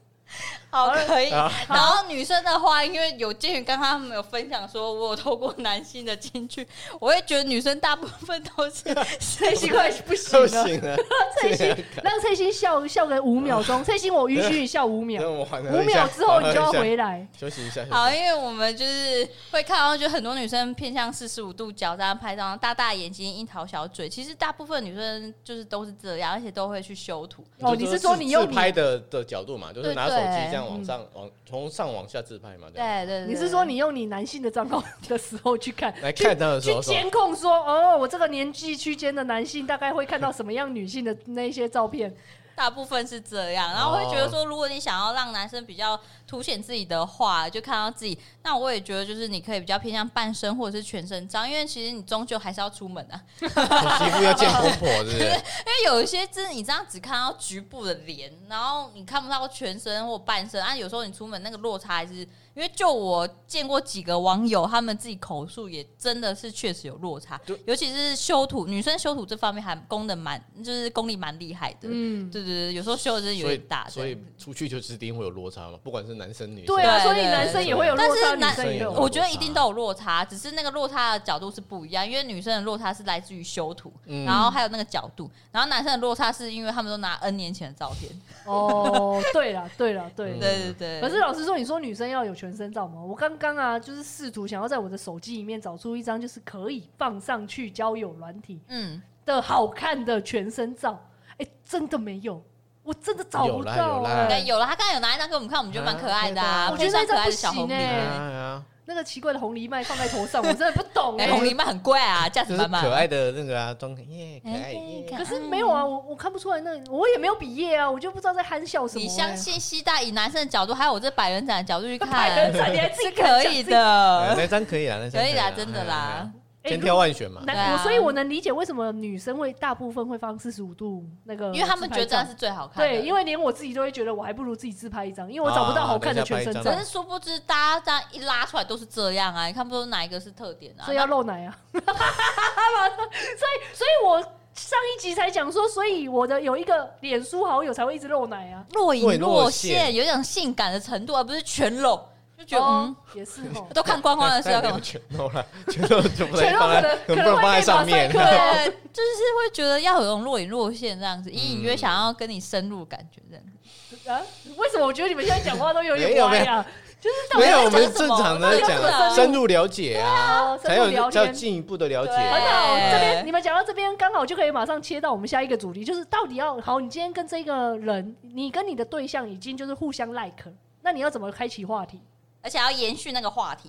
好，可以。然后女生的话，因为有鉴于刚刚他们有分享说，我有透过男性的进去，我会觉得女生大部分都是 蔡心快不行了，蔡心 让蔡心笑笑个五秒钟，蔡心我允许你笑五秒，五秒之后你就要回来休息一下。好，因为我们就是会看到，就很多女生偏向四十五度角这样拍照，大大眼睛、樱桃小嘴，其实大部分女生就是都是这样，而且都会去修图。哦，你是说你用拍的的角度嘛，就是拿手机这样。往上往从上往下自拍嘛？对对对，你是说你用你男性的账号的时候去看，来看他的时候去监控说，哦，我这个年纪区间的男性大概会看到什么样女性的那些照片？大部分是这样，然后我会觉得说，如果你想要让男生比较凸显自己的话，就看到自己，那我也觉得就是你可以比较偏向半身或者是全身照，因为其实你终究还是要出门啊，皮肤要见婆婆，是不是？因为有一些是你这样只看到局部的脸，然后你看不到全身或半身啊，有时候你出门那个落差还是。因为就我见过几个网友，他们自己口述也真的是确实有落差，对尤其是修图，女生修图这方面还功能蛮，就是功力蛮厉害的。嗯，对对对，有时候修的真的有点大，所以，所以出去就是一定会有落差嘛，不管是男生女生。对啊，所以男生也会有落差，但是男生也有，我觉得一定都有落差，只是那个落差的角度是不一样。因为女生的落差是来自于修图，嗯、然后还有那个角度，然后男生的落差是因为他们都拿 N 年前的照片。哦，对了，对了，对了，对 对对。可是老师说，你说女生要有全身照吗？我刚刚啊，就是试图想要在我的手机里面找出一张就是可以放上去交友软体嗯的好看的全身照，哎、欸，真的没有，我真的找不到、欸。对，有了，他刚才有拿一张给我们看，我们觉得蛮可爱的啊。我觉得那张不行哎。那个奇怪的红藜麦放在头上，我真的不懂哎。红藜麦很怪啊，价值满满。可爱的那个啊，装耶可爱耶。可是没有啊，我我看不出来，那我也没有比耶啊，我就不知道在憨笑什么。你相信西大以男生的角度，还有我这百人展的角度去看，百人展你还自己 可以的，那张可以啊，那张可以啦，真的啦。千挑万选嘛，我所以，我能理解为什么女生会大部分会放四十五度那个，因为他们觉得这样是最好看的。对，因为连我自己都会觉得，我还不如自己自拍一张，因为我找不到好看的全身照。可是殊不知，大家这样一拉出来都是这样啊，你看不出哪一个是特点啊？所以要露奶啊！所以，所以我上一集才讲说，所以我的有一个脸书好友才会一直露奶啊，若隐若现，有一种性感的程度，而不是全露。就觉得嗯，也是哦，都看光光的时候，可全露了，全露就不能放在，可能放在上面。对，就是会觉得要有种若隐若现这样子，隐隐约想要跟你深入感觉这样。啊？为什么我觉得你们现在讲话都有点歪呀？就是没有，我们正常的讲深入了解啊，才有才有进一步的了解。很好，这边你们讲到这边，刚好就可以马上切到我们下一个主题，就是到底要好，你今天跟这个人，你跟你的对象已经就是互相 like，那你要怎么开启话题？而且要延续那个话题。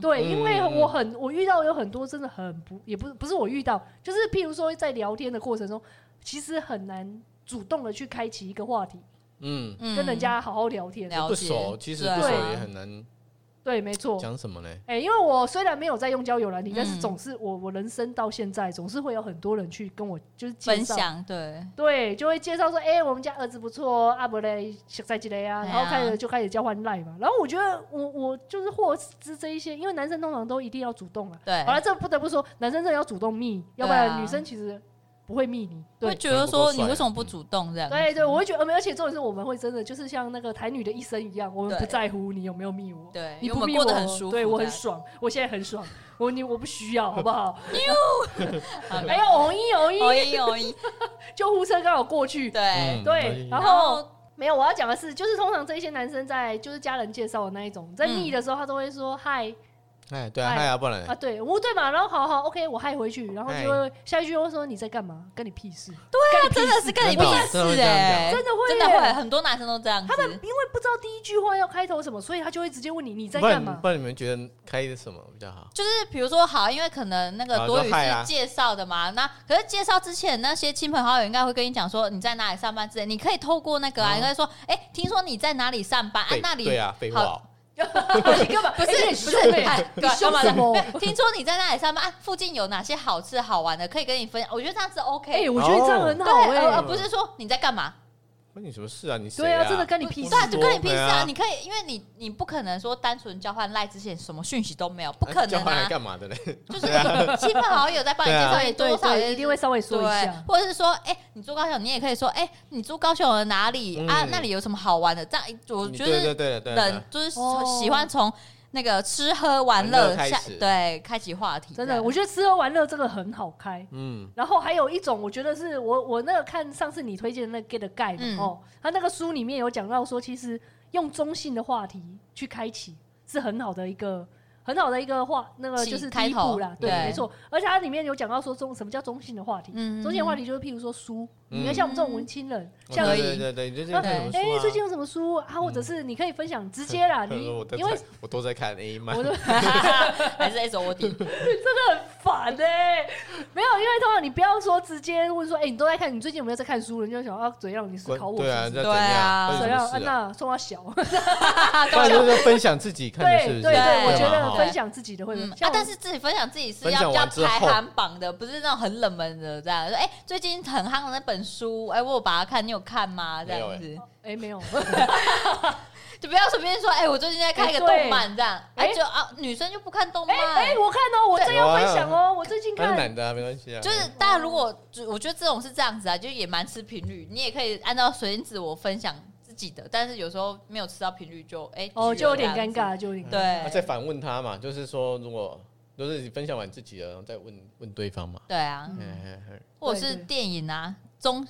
对，因为我很我遇到有很多真的很不，也不是不是我遇到，就是譬如说在聊天的过程中，其实很难主动的去开启一个话题，嗯，跟人家好好聊天，不熟，其实不熟也很难。对，没错。讲什么呢？哎，因为我虽然没有在用交友软体，但是总是我我人生到现在总是会有很多人去跟我就是分享，对对，就会介绍说，哎，我们家儿子不错哦，阿伯嘞小在几嘞啊，然后开始就开始交换赖嘛。然后我觉得我我就是获知这一些，因为男生通常都一定要主动了。对，好了，这不得不说，男生真的要主动密，要不然女生其实。不会密你，会觉得说你为什么不主动这样？对对，我会觉得，而且重点是我们会真的就是像那个台女的一生一样，我们不在乎你有没有密我，对，你不密我，对我很爽，我现在很爽，我你我不需要，好不好？哎呀，红衣红衣。红衣红衣，救护车刚好过去，对。对，然后没有，我要讲的是，就是通常这些男生在就是家人介绍的那一种，在腻的时候，他都会说嗨。哎，对啊，嗨啊，不然啊，对，我对嘛，然后好好，OK，我嗨回去，然后就会下一句会说你在干嘛？跟你屁事？对啊，真的是跟你屁事哎，真的会，真的会，很多男生都这样。他们因为不知道第一句话要开头什么，所以他就会直接问你你在干嘛？不然你们觉得开什么比较好？就是比如说好，因为可能那个多余是介绍的嘛，那可是介绍之前那些亲朋好友应该会跟你讲说你在哪里上班之类，你可以透过那个啊，应该说，哎，听说你在哪里上班？啊，那里对啊，废话。你干嘛？不是不是，你说什么？听说你在那里上班，附近有哪些好吃好玩的，可以跟你分享。我觉得这样子 OK。哎，我觉得这样很好，而不是说你在干嘛。关你什么事啊？你对啊，真的跟你屁事。对，就跟你屁事啊！你可以，因为你你不可能说单纯交换赖之前什么讯息都没有，不可能啊。交换来干嘛的嘞？就是亲朋好友在帮你介绍，也多少一定会稍微说一下，或者是说，哎，你住高雄，你也可以说，哎，你住高雄的哪里啊？那里有什么好玩的？这样我觉得人就是喜欢从。那个吃喝玩乐下对开启话题，真的，我觉得吃喝玩乐这个很好开。嗯，然后还有一种，我觉得是我我那个看上次你推荐的那个 Get a 嗯、哦，他那个书里面有讲到说，其实用中性的话题去开启是很好的一个。很好的一个话，那个就是第一步啦，对，没错。而且它里面有讲到说中什么叫中性的话题，中性的话题就是譬如说书，你看像我们这种文青人，像对对对，最近看什么书？哎，最近有什么书啊？或者是你可以分享直接啦，你因为我都在看 A 漫，还是 S O D，真的 很烦哎。没有，因为通常你不要说直接问说，哎，你都在看，你最近有没有在看书？人家想啊，怎样？你思考我？对啊，对啊，怎样？安娜说话小，不然就是分享自己看的是？对对对，我觉得。分享自己的会啊，但是自己分享自己是要要排行榜的，不是那种很冷门的这样。说哎，最近很夯的那本书，哎，我有把它看，你有看吗？这样子，哎，没有，就不要随便说，哎，我最近在看一个动漫这样，哎，就啊，女生就不看动漫，哎，我看哦，我正要分享哦，我最近看，男的没关系啊，就是大家如果，我觉得这种是这样子啊，就也蛮吃频率，你也可以按照随子我分享。自己的，但是有时候没有吃到频率就哎、欸、哦，就有点尴尬，就有点对。那再反问他嘛，就是说，如果都是你分享完自己的，然后再问问对方嘛。对啊，或者是电影啊，中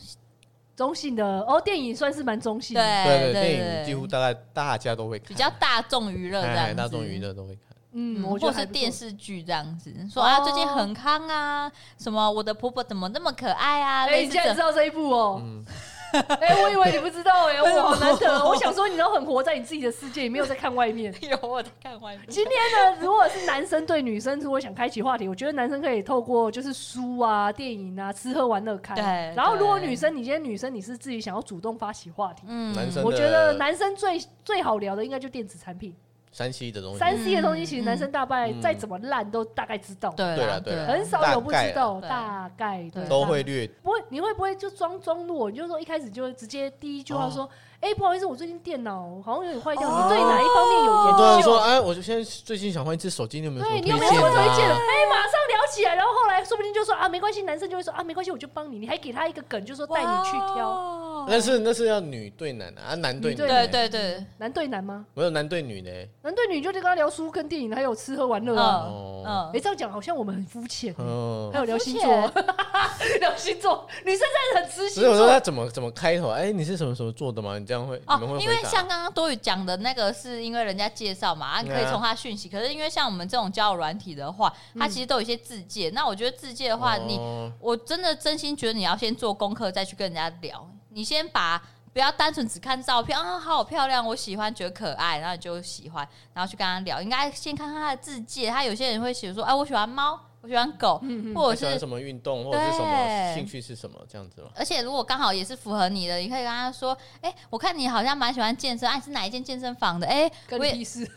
中性的哦，电影算是蛮中性的。对对，电影几乎大概大家都会看，比较大众娱乐这样，大众娱乐都会看。嗯，或者是电视剧这样子，说啊最近很康啊，什么我的婆婆怎么那么可爱啊？哎，你现在知道这一部哦。哎、欸，我以为你不知道哎、欸，我好难得。我想说，你都很活在你自己的世界，你没有在看外面。有我在看外面。今天呢，如果是男生对女生，如果想开启话题，我觉得男生可以透过就是书啊、电影啊、吃喝玩乐看。对。然后，如果女生，你今天女生你是自己想要主动发起话题，嗯，男生，我觉得男生最最好聊的应该就电子产品。三 C 的东西，三 C 的东西其实男生大概再怎么烂都大概知道。对啊，对，很少有不知道，大概都会略。不会，你会不会就装装弱？你就说一开始就直接第一句话说：“哎，不好意思，我最近电脑好像有点坏掉。”你对哪一方面有研究？说：“哎，我就现在最近想换一只手机，你有没有？对，你有没有什么推荐？哎，马上聊起来，然后后来说不定就说：啊，没关系，男生就会说：啊，没关系，我就帮你。你还给他一个梗，就说带你去挑。那是那是要女对男啊，男对女，对对对，男对男吗？没有男对女呢。男对女就跟他聊书、跟电影，还有吃喝玩乐啊。哦，哎，这样讲好像我们很肤浅。哦，还有聊星座，聊星座，女生真的很吃星座。所以我说他怎么怎么开头？哎，你是什么什么做的吗？你这样会哦，因为像刚刚多宇讲的那个，是因为人家介绍嘛，你可以从他讯息。可是因为像我们这种交友软体的话，它其实都有一些自介。那我觉得自介的话，你我真的真心觉得你要先做功课，再去跟人家聊。你先把。不要单纯只看照片啊，好，好漂亮，我喜欢，觉得可爱，然后你就喜欢，然后去跟他聊。应该先看看他的自介，他有些人会写说，哎，我喜欢猫。我喜欢狗，或者是什么运动，或者是什么兴趣是什么这样子。而且如果刚好也是符合你的，你可以跟他说：“哎，我看你好像蛮喜欢健身，哎，是哪一间健身房的？”哎，跟屁事！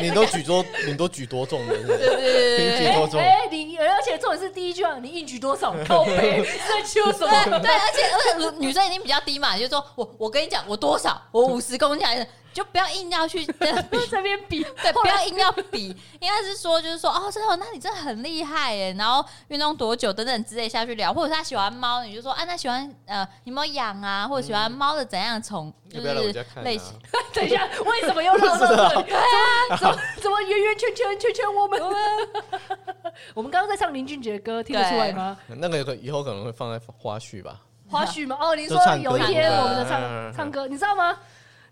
你都举多，你都举多重的？对对对举多重？哎，你而且重点是第一句话，你硬举多少？靠背 在说什么？对，而且而且女生已经比较低嘛，就是说我我跟你讲，我多少？我五十公斤还是？就不要硬要去 这边比，对，不要硬要比，应该是说，就是说，哦，真的，那你真的很厉害耶。然后运动多久等等之类下去聊，或者他喜欢猫，你就说，啊，那喜欢呃，有没有养啊？或者喜欢猫的怎样宠，就是类型。等一下，为什么又绕到这里？对啊，怎么 怎么圆圆圈圈圈圈我们？我们刚刚在唱林俊杰的歌，听得出来吗？那个以后可能会放在花絮吧？花絮吗？哦，你说有一天我们的唱唱歌，你知道吗？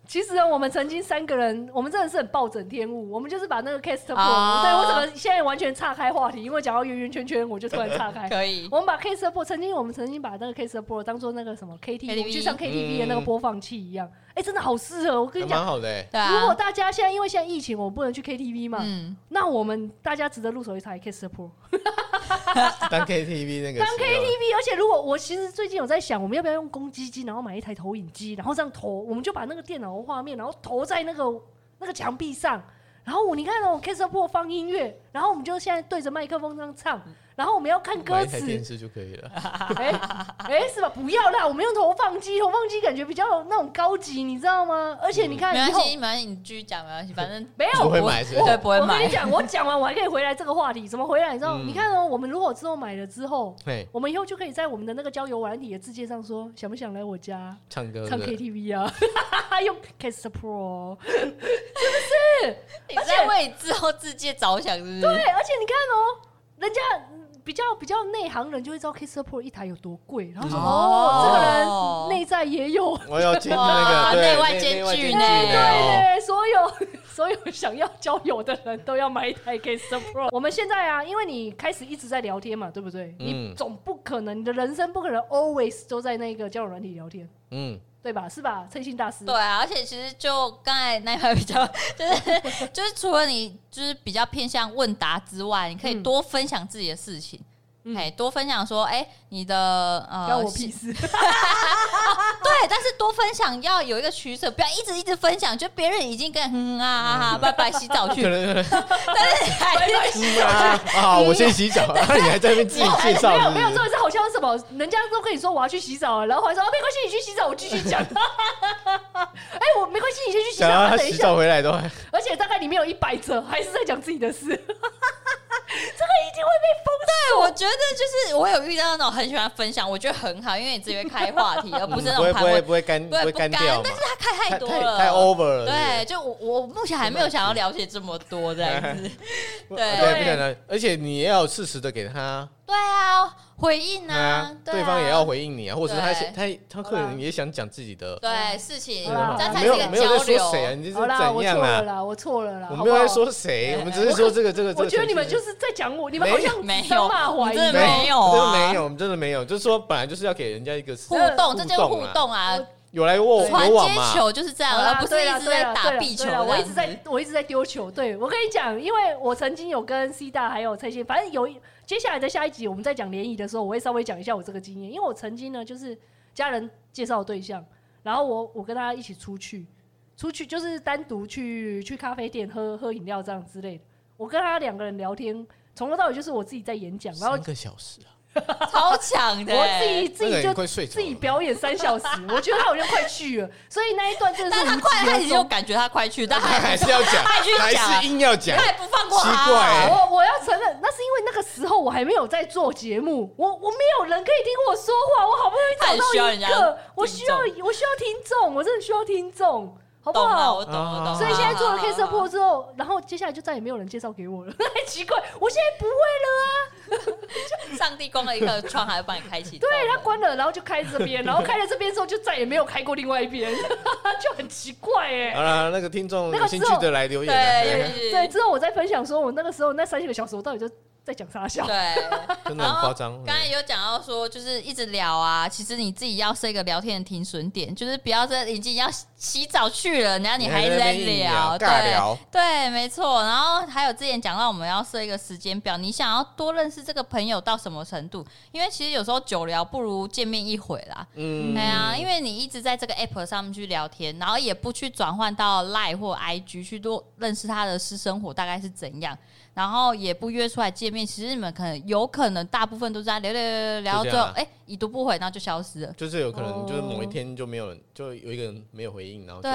其实呢，我们曾经三个人，我们真的是很暴殄天物。我们就是把那个 Cast Pro，、oh. 对，我怎么现在完全岔开话题？因为讲到圆圆圈圈，我就突然岔开。可以。我们把 Cast Pro，曾经我们曾经把那个 Cast Pro 当做那个什么 KTV，就像 KTV 的那个播放器一样。哎、嗯欸，真的好适合。我跟你讲，蛮好的、欸。如果大家现在因为现在疫情，我们不能去 KTV 嘛，嗯、那我们大家值得入手一台 Cast Pro。当 KTV 那个，当 KTV，而且如果我其实最近有在想，我们要不要用公积金，然后买一台投影机，然后这样投，我们就把那个电脑的画面，然后投在那个那个墙壁上，然后我你看哦，Castbox 放音乐，然后我们就现在对着麦克风这样唱。然后我们要看歌词，买电视就可以了。哎哎，是吧？不要啦，我们用投放机，投放机感觉比较那种高级，你知道吗？而且你看，没关系，没关系，你继续讲，没关系，反正没有不会买，对，不会买。我跟你讲，我讲完我还可以回来这个话题，怎么回来？你知道？你看哦，我们如果之后买了之后，我们以后就可以在我们的那个交友软体的字界上说，想不想来我家唱歌、唱 KTV 啊？用 Cast Pro，是不是？你在为之后字界着想，是不是？对，而且你看哦，人家。比较比较内行人就会知道 Cast Pro 一台有多贵，然后说哦，这个人内在也有，我要进那个内外兼具呢，对对，所有 所有想要交友的人都要买一台 Cast Pro。我们现在啊，因为你开始一直在聊天嘛，对不对？你总不可能，你的人生不可能 always 都在那个交友软体聊天，嗯。对吧？是吧？诚信大师。对啊，而且其实就刚才那一块比较，就是就是除了你就是比较偏向问答之外，你可以多分享自己的事情。嗯哎，多分享说，哎，你的呃，关我屁事。对，但是多分享要有一个取舍，不要一直一直分享，就别人已经跟嗯啊，拜拜洗澡去。但是还是 啊啊！我先洗澡，那你还在那边自己介绍？没有没有，这回事好像是什么？人家都跟你说我要去洗澡，然后还说没关系，你去洗澡，我继续讲。哎，我没关系，你先去洗澡。他洗澡回来都，而且大概里面有一百则，还是在讲自己的事。这个一定会被封。对，我觉得就是我有遇到那种很喜欢分享，我觉得很好，因为你只会开话题，而不是那种不会不会干不会干掉。但是他开太多了，太 over 了。对，就我我目前还没有想要了解这么多这样子。对对，不可能。而且你也要适时的给他。对啊，回应啊，对方也要回应你啊，或者他他他可能也想讲自己的对事情，没有没有在说谁啊，你是怎样啊？我错了啦，我错了啦，我没有在说谁，我们只是说这个这个。我觉得你们就是在讲我，你们好像没有骂我，真的没有，真的没有，我们真的没有，就是说本来就是要给人家一个互动，这就是互动啊。有来我传接球就是这样，而不是一直在打壁球。我一直在我一直在丢球。对，我跟你讲，因为我曾经有跟 C 大还有蔡心，反正有接下来的下一集我们在讲联谊的时候，我会稍微讲一下我这个经验。因为我曾经呢，就是家人介绍对象，然后我我跟他一起出去，出去就是单独去去咖啡店喝喝饮料这样之类的。我跟他两个人聊天，从头到尾就是我自己在演讲，然后三个小时啊。超强的，我自己自己就自己表演三小时，我觉得他好像快去了，所以那一段真的是 他快，他已经有感觉他快去，但他还是要讲，还是硬要讲，他也不放过他。奇怪，我我要承认，那是因为那个时候我还没有在做节目，我我没有人可以听我说话，我好不容易找到一个，我需要我需要听众，我真的需要听众。好不好？我懂，我懂。所以现在做了 K 色破之后，然后接下来就再也没有人介绍给我了。太 奇怪，我现在不会了啊！上帝关了一个窗，还要帮你开启。对，他关了，然后就开这边，然后开了这边之后，就再也没有开过另外一边，就很奇怪哎。好了，那个听众有兴趣的来留言。对对，之后我再分享说，我那个时候那三个小时，我到底就。在讲啥笑？对，真的很夸张。刚才有讲到说，就是一直聊啊，其实你自己要设一个聊天的停损点，就是不要在已经要洗澡去了，然后你还在聊，对对，没错。然后还有之前讲到，我们要设一个时间表，你想要多认识这个朋友到什么程度？因为其实有时候久聊不如见面一回啦。嗯，对啊，因为你一直在这个 app 上面去聊天，然后也不去转换到 Line 或 IG 去多认识他的私生活大概是怎样。然后也不约出来见面，其实你们可能有可能大部分都在聊聊聊聊到最后，哎，已读不回，然后就消失了。就是有可能，就是某一天就没有人，就有一个人没有回应，然后就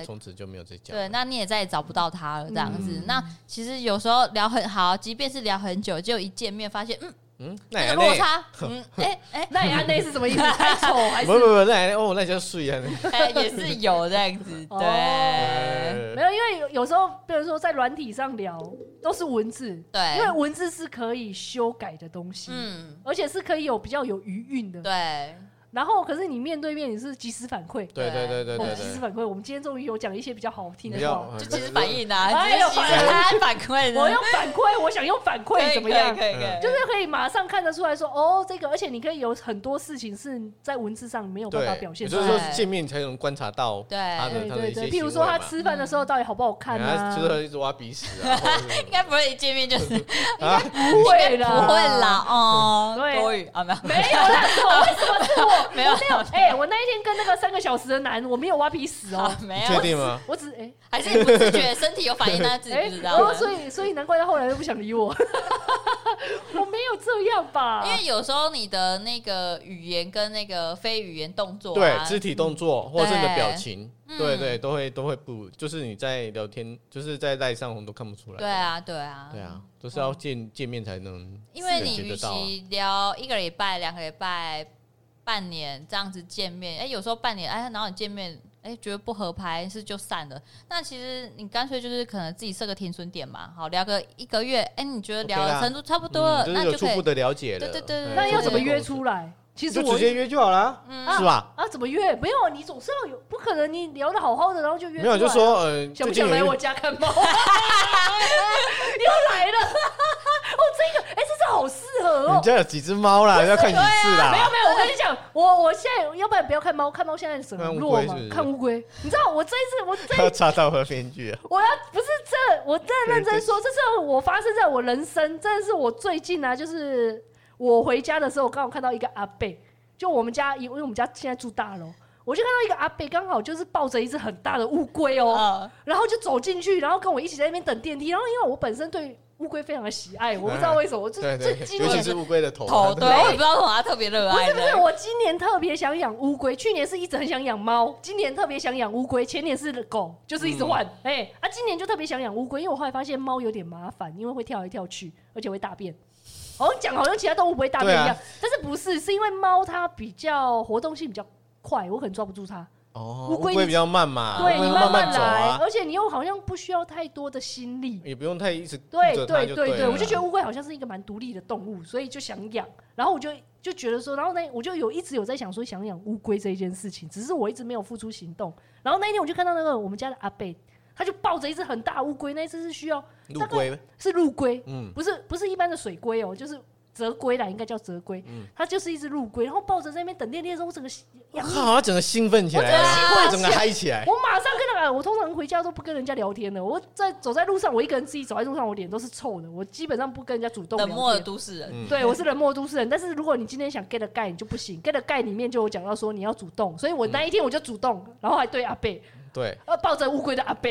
就从此就没有再讲。对，那你也再也找不到他了，这样子。那其实有时候聊很好，即便是聊很久，就一见面发现，嗯。嗯，那个落差，嗯，哎哎，那安内是什么意思？太丑 还是？不不不，那哦，那叫水啊，哎，也是有这样子，对，没有，因为有有时候，比如说在软体上聊都是文字，对，因为文字是可以修改的东西，嗯，而且是可以有比较有余韵的，对。然后，可是你面对面你是及时反馈，对对对对对，及时反馈。我们今天终于有讲一些比较好听的话，就及时反应啊，哎呦，反反馈，我用反馈，我想用反馈怎么样？可以可以，就是可以马上看得出来说，哦，这个，而且你可以有很多事情是在文字上没有办法表现，就是说见面才能观察到，对。对对对，譬如说他吃饭的时候到底好不好看啊？就是一直挖鼻屎啊，应该不会一见面就是，啊，不会啦，不会啦，哦，对，多余啊，没有，没有啦，为什么是我？没有没有。哎，我那一天跟那个三个小时的男，我没有挖鼻屎哦，没有，确定吗？我只哎，还是不自觉，身体有反应，他自己不知道。所以所以难怪他后来都不想理我。我没有这样吧？因为有时候你的那个语言跟那个非语言动作，对，肢体动作或者你的表情，对对，都会都会不，就是你在聊天，就是在赖上我们都看不出来。对啊，对啊，对啊，都是要见见面才能。因为你与其聊一个礼拜、两个礼拜。半年这样子见面，哎、欸，有时候半年，哎，然后你见面，哎、欸，觉得不合拍，是就散了。那其实你干脆就是可能自己设个停损点嘛，好，聊个一个月，哎、欸，你觉得聊的程度差不多了，那就初步的了解了。对对对，那要怎么约出来？其实我直接约就好了，嗯是吧？啊，怎么约？没有，你总是要有，不可能你聊的好好的，然后就约。没有，就说呃，想不想来我家看猫？又来了，哦，这个，哎，好适合哦。你家有几只猫啦？要看几次啦？没有没有，我跟你讲，我我现在要不然不要看猫，看猫现在很弱嘛。看乌龟，你知道我这一次我这 要插到河边去啊！我要不是这，我真的认真说，这是我发生在我人生，真的是我最近啊，就是。我回家的时候，我刚好看到一个阿贝，就我们家，因为我们家现在住大楼，我就看到一个阿伯，刚好就是抱着一只很大的乌龟哦，然后就走进去，然后跟我一起在那边等电梯。然后因为我本身对乌龟非常的喜爱，我不知道为什么，我这这今年尤其是乌龟的头头，对，我也不知道为什么他特别热爱。不是不是，我今年特别想养乌龟，去年是一直很想养猫，今年特别想养乌龟，前年是狗，就是一直换。哎，啊，今年就特别想养乌龟，因为我后来发现猫有点麻烦，因为会跳来跳去，而且会大便。好像讲好像其他动物不会大便一样，啊、但是不是？是因为猫它比较活动性比较快，我可能抓不住它。哦，乌龟比较慢嘛，对，你慢慢来，啊、而且你又好像不需要太多的心力，也不用太一直对对对对，我就觉得乌龟好像是一个蛮独立的动物，所以就想养。然后我就就觉得说，然后呢，我就有一直有在想说想养乌龟这一件事情，只是我一直没有付出行动。然后那一天我就看到那个我们家的阿贝。他就抱着一只很大乌龟，那一只是需要陆龟，是陆龟，嗯，不是不是一般的水龟哦，就是泽龟啦，应该叫泽龟，嗯，它就是一只陆龟，然后抱着在那边等电梯的时候，我整个好，整个兴奋起来，我整个嗨起来，我马上跟那个，我通常回家都不跟人家聊天的，我在走在路上，我一个人自己走在路上，我脸都是臭的，我基本上不跟人家主动。冷漠的都市人，对，我是冷漠都市人，但是如果你今天想 get a guy，你就不行，get a guy 里面就有讲到说你要主动，所以我那一天我就主动，然后还对阿贝。对，呃，抱着乌龟的阿伯，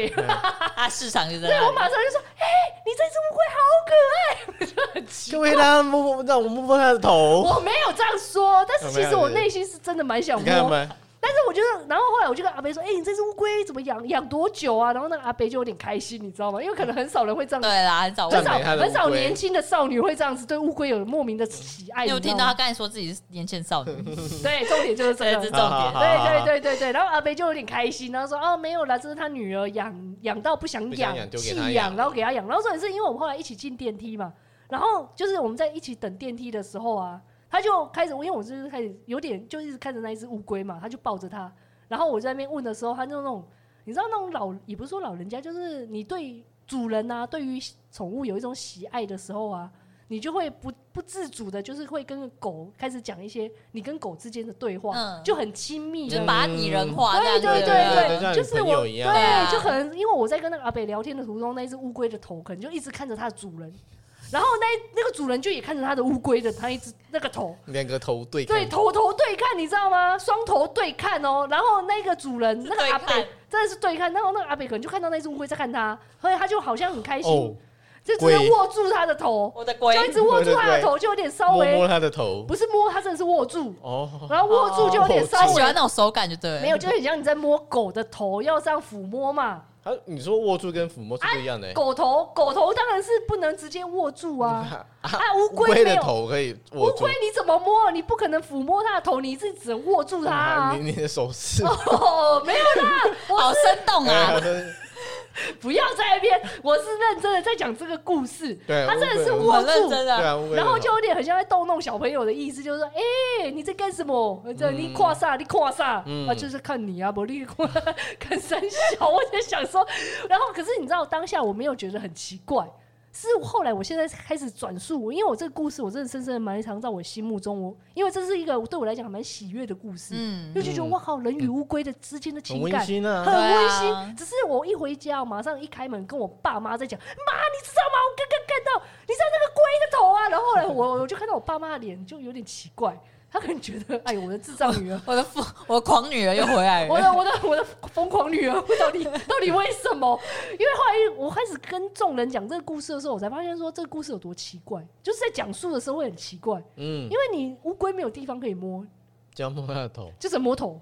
他 市场就在对。我马上就说，哎、你这只乌龟好可爱，就 很奇怪。就会让他摸摸，让我摸摸他的头。我没有这样说，但是其实我内心是真的蛮想摸。但是我觉得，然后后来我就跟阿北说：“哎、欸，你这只乌龟怎么养？养多久啊？”然后那个阿北就有点开心，你知道吗？因为可能很少人会这样。对啦，很少很少很少年轻的少女会这样子对乌龟有莫名的喜爱。你有听到他刚才说自己是年轻少女？对，重点就是这个，这是重点。对对对对对。然后阿北就有点开心，然后说：“哦，没有啦，这是他女儿养养到不想养，弃养，然后给他养。然后重点是因为我们后来一起进电梯嘛，然后就是我们在一起等电梯的时候啊，他就开始，因为我就是开始有点就一直看着那一只乌龟嘛，他就抱着它。然后我在那边问的时候，他就那种，你知道那种老，也不是说老人家，就是你对主人啊，对于宠物有一种喜爱的时候啊，你就会不不自主的，就是会跟狗开始讲一些你跟狗之间的对话，嗯、就很亲密的，就把它拟人化，对对对对，对就是我，对，啊、就可能因为我在跟那个阿北聊天的途中，那一只乌龟的头可能就一直看着它的主人。然后那那个主人就也看着他的乌龟的，他一只那个头，两个头对看，对头头对看，你知道吗？双头对看哦。然后那个主人那个阿北真的是对看，然后那个阿北可能就看到那只乌龟在看他，所以他就好像很开心，哦、就直接握住他的头，我的龟。就一直握住他的头，就有点稍微摸，摸他的头，不是摸，他真的是握住。哦。然后握住就有点稍微，喜欢那种手感就对，没有，就很像你在摸狗的头，要这样抚摸嘛。啊，你说握住跟抚摸是不一样的、欸啊。狗头，狗头当然是不能直接握住啊。啊，乌龟、啊、的头可以握住。乌龟你怎么摸？你不可能抚摸它的头，你是只能握住它。你 你的手势。哦，没有啦，好生动啊。不要在那边，我是认真的在讲这个故事。对，他真的是握住，真的。然后就有点很像在逗弄小朋友的意思，就是说，哎、欸，你在干什么？这、嗯、你跨啥？你跨啥？嗯、啊，就是看你啊，不你 看三小，我就想说，然后可是你知道，当下我没有觉得很奇怪。是后来，我现在开始转述，因为我这个故事，我真的深深的埋藏在我心目中。我因为这是一个对我来讲还蛮喜悦的故事，嗯，就觉得哇靠，人与乌龟的之间的情感很温馨啊，很温馨。只是我一回家，马上一开门，跟我爸妈在讲，妈，你知道吗？我刚刚看到，你知道那个龟的头啊。然后后来我我就看到我爸妈的脸，就有点奇怪。他可能觉得，哎呦，我的智障女儿，我的疯，我的狂女儿又回来了。我的我的我的疯狂女儿，到底 到底为什么？因为后来我开始跟众人讲这个故事的时候，我才发现说这个故事有多奇怪，就是在讲述的时候会很奇怪。嗯，因为你乌龟没有地方可以摸，就要摸它的头，就是摸头。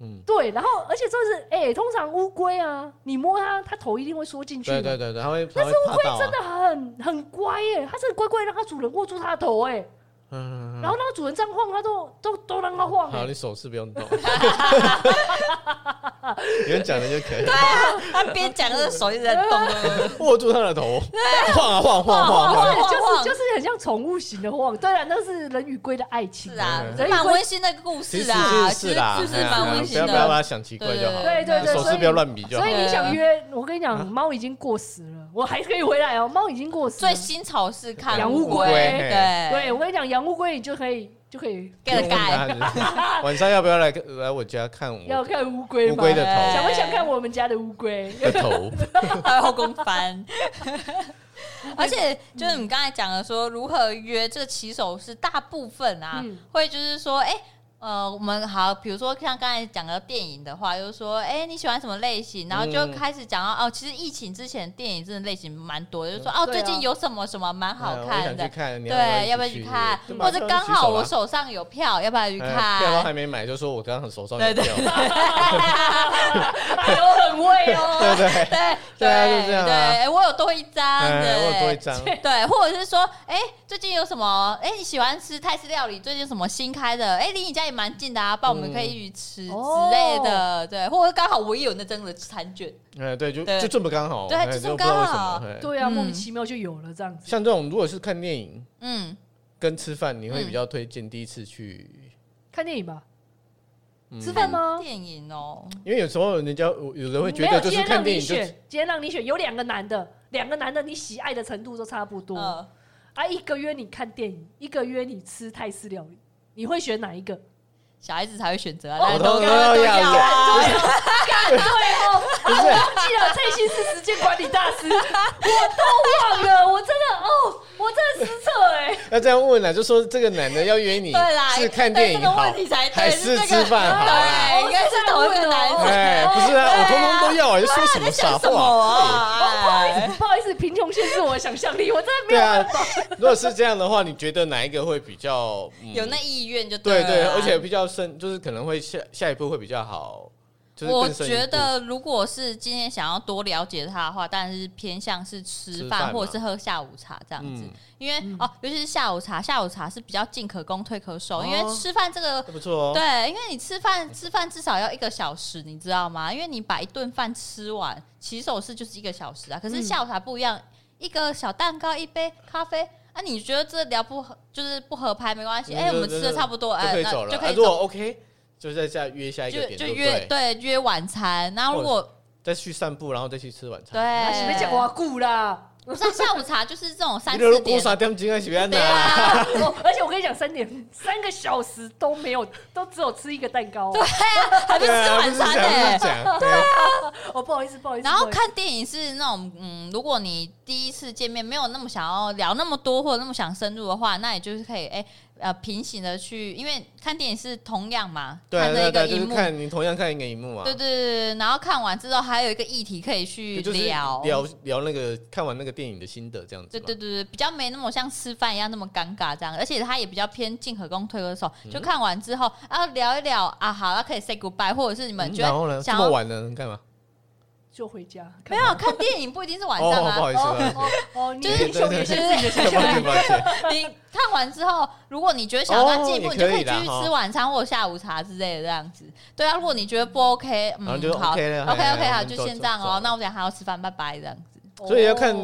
嗯，对，然后而且就是，哎、欸，通常乌龟啊，你摸它，它头一定会缩进去。对对对，然后会。但是乌龟真的很很乖耶，它是乖乖让它主人握住它的头，哎。嗯，然后那个主人这样晃，他都都都让他晃。好，你手势不用动，有人讲的就可以。对啊，他边讲的手一直在动，握住他的头，晃啊晃晃晃晃，就是就是很像宠物型的晃。对啊，那是人与龟的爱情是啊，蛮温馨的故事啊，是啦，就是蛮温馨的。不要不要把它想奇怪就好。对对对，手势不要乱比就好。所以你想约，我跟你讲，猫已经过时了，我还可以回来哦。猫已经过时。最新潮是看养乌龟，对对，我跟你讲养。乌龟，你就可以就可以 get 改。晚上要不要来来我家看？要看乌龟？乌龟的头，想不想看我们家的乌龟的头？还有后宫翻。而且就是你刚才讲的说，如何约这个骑手是大部分啊，嗯、会就是说，哎、呃，我们好，比如说像刚才讲的电影的话，就是说，哎、欸，你喜欢什么类型？然后就开始讲到，哦，其实疫情之前电影真的类型蛮多，就是说，哦，最近有什么什么蛮好看的，对，要不要去看？或者刚好我手上有票，要不要去看？票还没买，就说我刚刚手上有票，哎呦，很会哦，对对对对对对，我有多一张，我有多一张，对，或者是说，哎，最近有什么？哎，你喜欢吃泰式料理？最近有什么新开的？哎，离你家也。蛮近的啊，帮我们可以一起吃之类的，对，或者刚好我也有那张的餐券，哎，对，就就这么刚好，对，就这么刚好，对啊，莫名其妙就有了这样子。像这种如果是看电影，嗯，跟吃饭，你会比较推荐第一次去看电影吧？吃饭吗？电影哦，因为有时候人家有人会觉得就是看电影就今天让你选，有两个男的，两个男的你喜爱的程度都差不多，啊，一个约你看电影，一个约你吃泰式料理，你会选哪一个？小孩子才会选择啊，我都都要，对哦，我忘记了，蔡心是时间管理大师，我都忘了，我真的哦，我我真的失策哎。那这样问了，就说这个男的要约你，是看电影好，还是吃饭好？对，应该是同一个男生。哎，不是啊，我通通都要啊，就说什么傻话啊？不好意思，不好意思，贫穷限制我的想象力，我真的没有办法。如果是这样的话，你觉得哪一个会比较有那意愿？就对对，而且比较深，就是可能会下下一步会比较好。我觉得，如果是今天想要多了解他的话，当然是偏向是吃饭或者是喝下午茶这样子。嗯、因为、嗯、哦，尤其是下午茶，下午茶是比较进可攻退可守。哦、因为吃饭这个不错哦。对，因为你吃饭吃饭至少要一个小时，你知道吗？因为你把一顿饭吃完，起手式就是一个小时啊。可是下午茶不一样，嗯、一个小蛋糕，一杯咖啡，啊，你觉得这聊不合，就是不合拍没关系。哎、我们吃的差不多，哎，那就可以走。如果 OK。就在下约下一个点，就约对约晚餐，然后如果再去散步，然后再去吃晚餐。对，没讲话顾啦。上下午茶就是这种三四点。对啊，而且我跟你讲，三点三个小时都没有，都只有吃一个蛋糕。对啊，还没吃晚餐呢。对啊，我不好意思，不好意思。然后看电影是那种，嗯，如果你第一次见面没有那么想要聊那么多，或者那么想深入的话，那也就是可以哎。呃，平行的去，因为看电影是同样嘛，对对对，就是看你同样看一个荧幕嘛。对对对，然后看完之后还有一个议题可以去聊，聊聊那个看完那个电影的心得这样子。对对对，比较没那么像吃饭一样那么尴尬这样，而且它也比较偏进可攻退可守，就看完之后啊聊一聊啊，好，那可以 say goodbye，或者是你们觉得想要这么晚呢干嘛？就回家，没有看电影不一定是晚上啊。不好意思，哦，就是就是你看完之后，如果你觉得想要进一步，你就可以继续吃晚餐或下午茶之类的这样子。对啊，如果你觉得不 OK，嗯，好，OK OK 好，就先这样哦。那我等下还要吃饭，拜拜这样子。所以要看，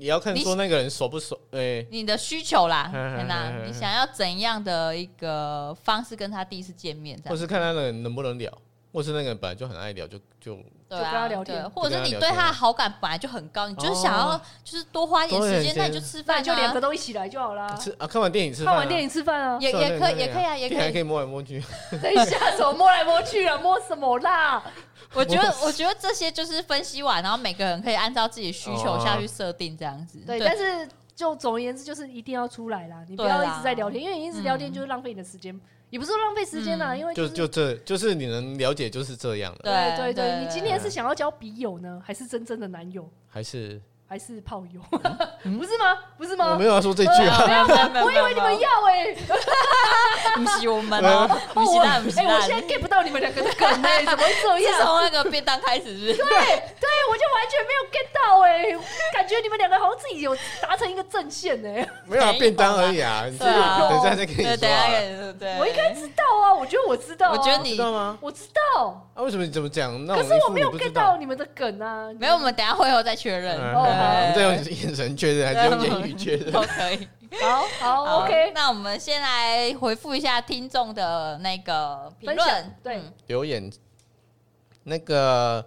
也要看说那个人熟不熟，哎，你的需求啦，那你想要怎样的一个方式跟他第一次见面，或是看他的能不能聊。或是那个人本来就很爱聊，就就对啊，对，或者是你对他的好感本来就很高，你就是想要就是多花一点时间，那你就吃饭，就两个都一起来就好啦。吃啊，看完电影吃饭，看完电影吃饭啊，也也可以，也可以啊，也可以，还可以摸来摸去。等一下，怎么摸来摸去啊？摸什么啦？我觉得，我觉得这些就是分析完，然后每个人可以按照自己的需求下去设定这样子。对，但是就总而言之，就是一定要出来啦，你不要一直在聊天，因为你一直聊天就是浪费你的时间。也不是浪费时间呐，因为就就这就是你能了解就是这样了。对对对，你今天是想要交笔友呢，还是真正的男友？还是还是炮友？不是吗？不是吗？我没有要说这句啊，我以为你们要哎，不是我们哦，不是那，不是啦。我现在 get 不到你们两个的梗哎，怎么会这样？从那个便当开始是？对对，我就完全没有 get 到哎，感觉你们两个好像自己有达成一个阵线哎。没有便当而已啊，对啊，等一下再跟你说。等下跟对，我应该知道啊，我觉得我知道。我觉得你知道吗？我知道。啊，为什么你怎么讲？那可是我没有 get 到你们的梗啊。没有，我们等下会后再确认。我们再用眼神确认，还是用言语确认？都 可以。好好，OK。那我们先来回复一下听众的那个评论，对，留言。那个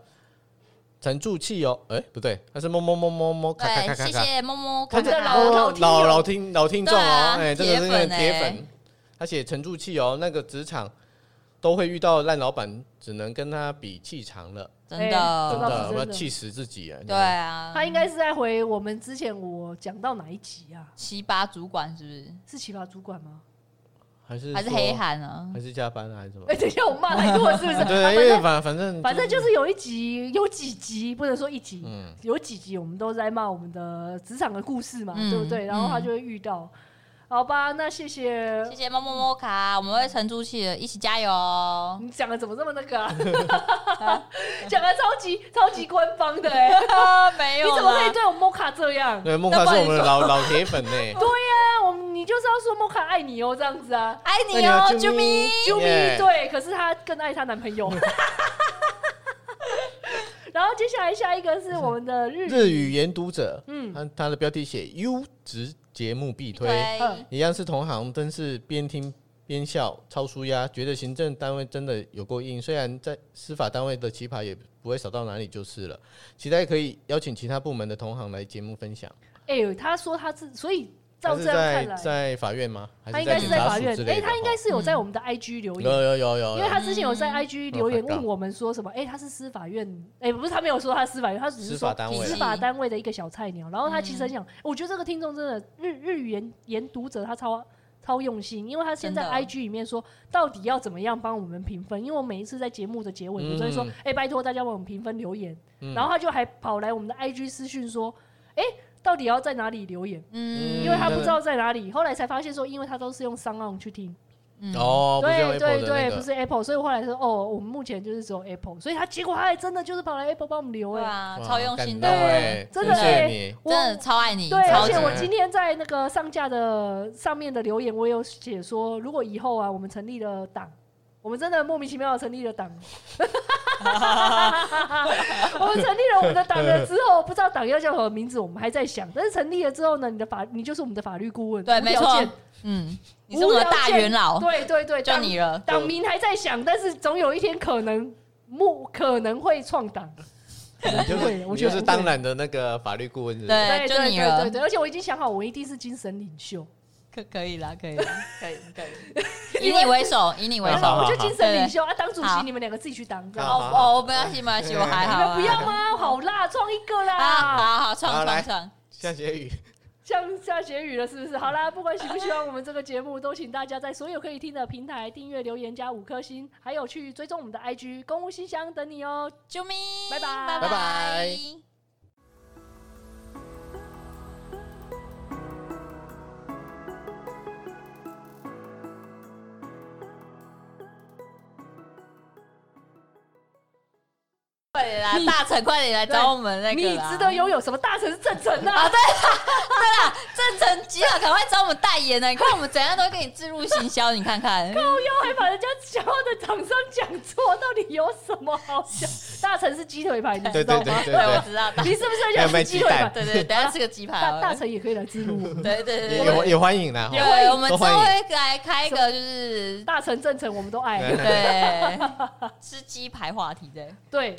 沉住气哦，哎，不对，他是摸摸摸摸摸，对，谢谢摸摸，他的老老老听老听众哦，哎，这个是铁粉，他写沉住气哦，那个职场都会遇到烂老板，只能跟他比气场了，真的真的，我要气死自己啊！对啊，他应该是在回我们之前我讲到哪一集啊？奇葩主管是不是？是奇葩主管吗？还是还是黑函啊？还是加班啊？还是什么？哎，等一下，我骂太多是不是？对，因为反反正反正就是有一集，有几集不能说一集，嗯有几集我们都在骂我们的职场的故事嘛，对不对？然后他就会遇到。好吧，那谢谢谢谢摸摸摸卡，我们会沉住气的，一起加油。你讲的怎么这么那个啊？讲的超级超级官方的哎，没有，你怎么可以对我摸卡这样？对，摸卡是我们的老 老铁粉呢。对呀，我们你就是要说摸卡爱你哦，这样子啊，爱你哦，啾咪啾咪，对，可是她更爱她男朋友。然后接下来下一个是我们的日日语研读者，嗯，他他的标题写优质节目必推，一样是同行，真是边听边笑，超舒压，觉得行政单位真的有够硬，虽然在司法单位的奇葩也不会少到哪里就是了，期待可以邀请其他部门的同行来节目分享。哎，他说他是，所以照这样看来，在法院吗？他应该是在法院。哎，他应该是有在我们的 IG 留言。有有有有。因为他之前有在 IG 留言问我们说什么？哎，他是司法院。哎，不是，他没有说他是司法院，他只是说司法单位的一个小菜鸟。然后他其实很想，我觉得这个听众真的日日语研研读者，他超超用心，因为他现在 IG 里面说到底要怎么样帮我们评分？因为我每一次在节目的结尾，我都会说，哎，拜托大家帮我们评分留言。然后他就还跑来我们的 IG 私讯说，哎。到底要在哪里留言？嗯，因为他不知道在哪里，后来才发现说，因为他都是用 SoundOn 去听。哦，对对对，不是 Apple，所以后来说，哦，我们目前就是只有 Apple，所以他结果他还真的就是跑来 Apple 帮我们留哎，啊，超用心的，对真的哎，真的超爱你。对，而且我今天在那个上架的上面的留言，我有写说，如果以后啊，我们成立了党。我们真的莫名其妙的成立了党，我们成立了我们的党了之后，不知道党要叫什么名字，我们还在想。但是成立了之后呢，你的法，你就是我们的法律顾问，对，没错，嗯，你是我们的大元老，对对对，就你了。党名还在想，但是总有一天可能莫可能会创党，会，我觉得是当然的那个法律顾问，对，就你了，对对，而且我已经想好，我一定是精神领袖。可可以啦，可以啦，可以可以，以你为首，以你为首，我就精神领袖啊，当主席，你们两个自己去当，哦哦，没关系，没关系，我还好，不要吗？好啦，创一个啦，好好创创创，下结语，像下结语了，是不是？好啦，不管喜不喜欢我们这个节目，都请大家在所有可以听的平台订阅、留言、加五颗星，还有去追踪我们的 IG 公务信箱等你哦，啾咪，拜拜，拜拜。快点来，大成，快点来找我们那个。你值得拥有什么？大成是正成啊！啊，对对啦，正成急了，赶快找我们代言呢！你看我们怎样都会给你置入行销，你看看。靠腰还把人家骄傲的厂商讲错，到底有什么好讲？大成是鸡腿排，你知道吗？对，我知道。你是不是很想吃鸡腿排？对对，等下吃个鸡排。大大成也可以来置入。对对对，也也欢迎啦。对，我们稍微来开一个，就是大成正成，我们都爱。对，吃鸡排话题的。对。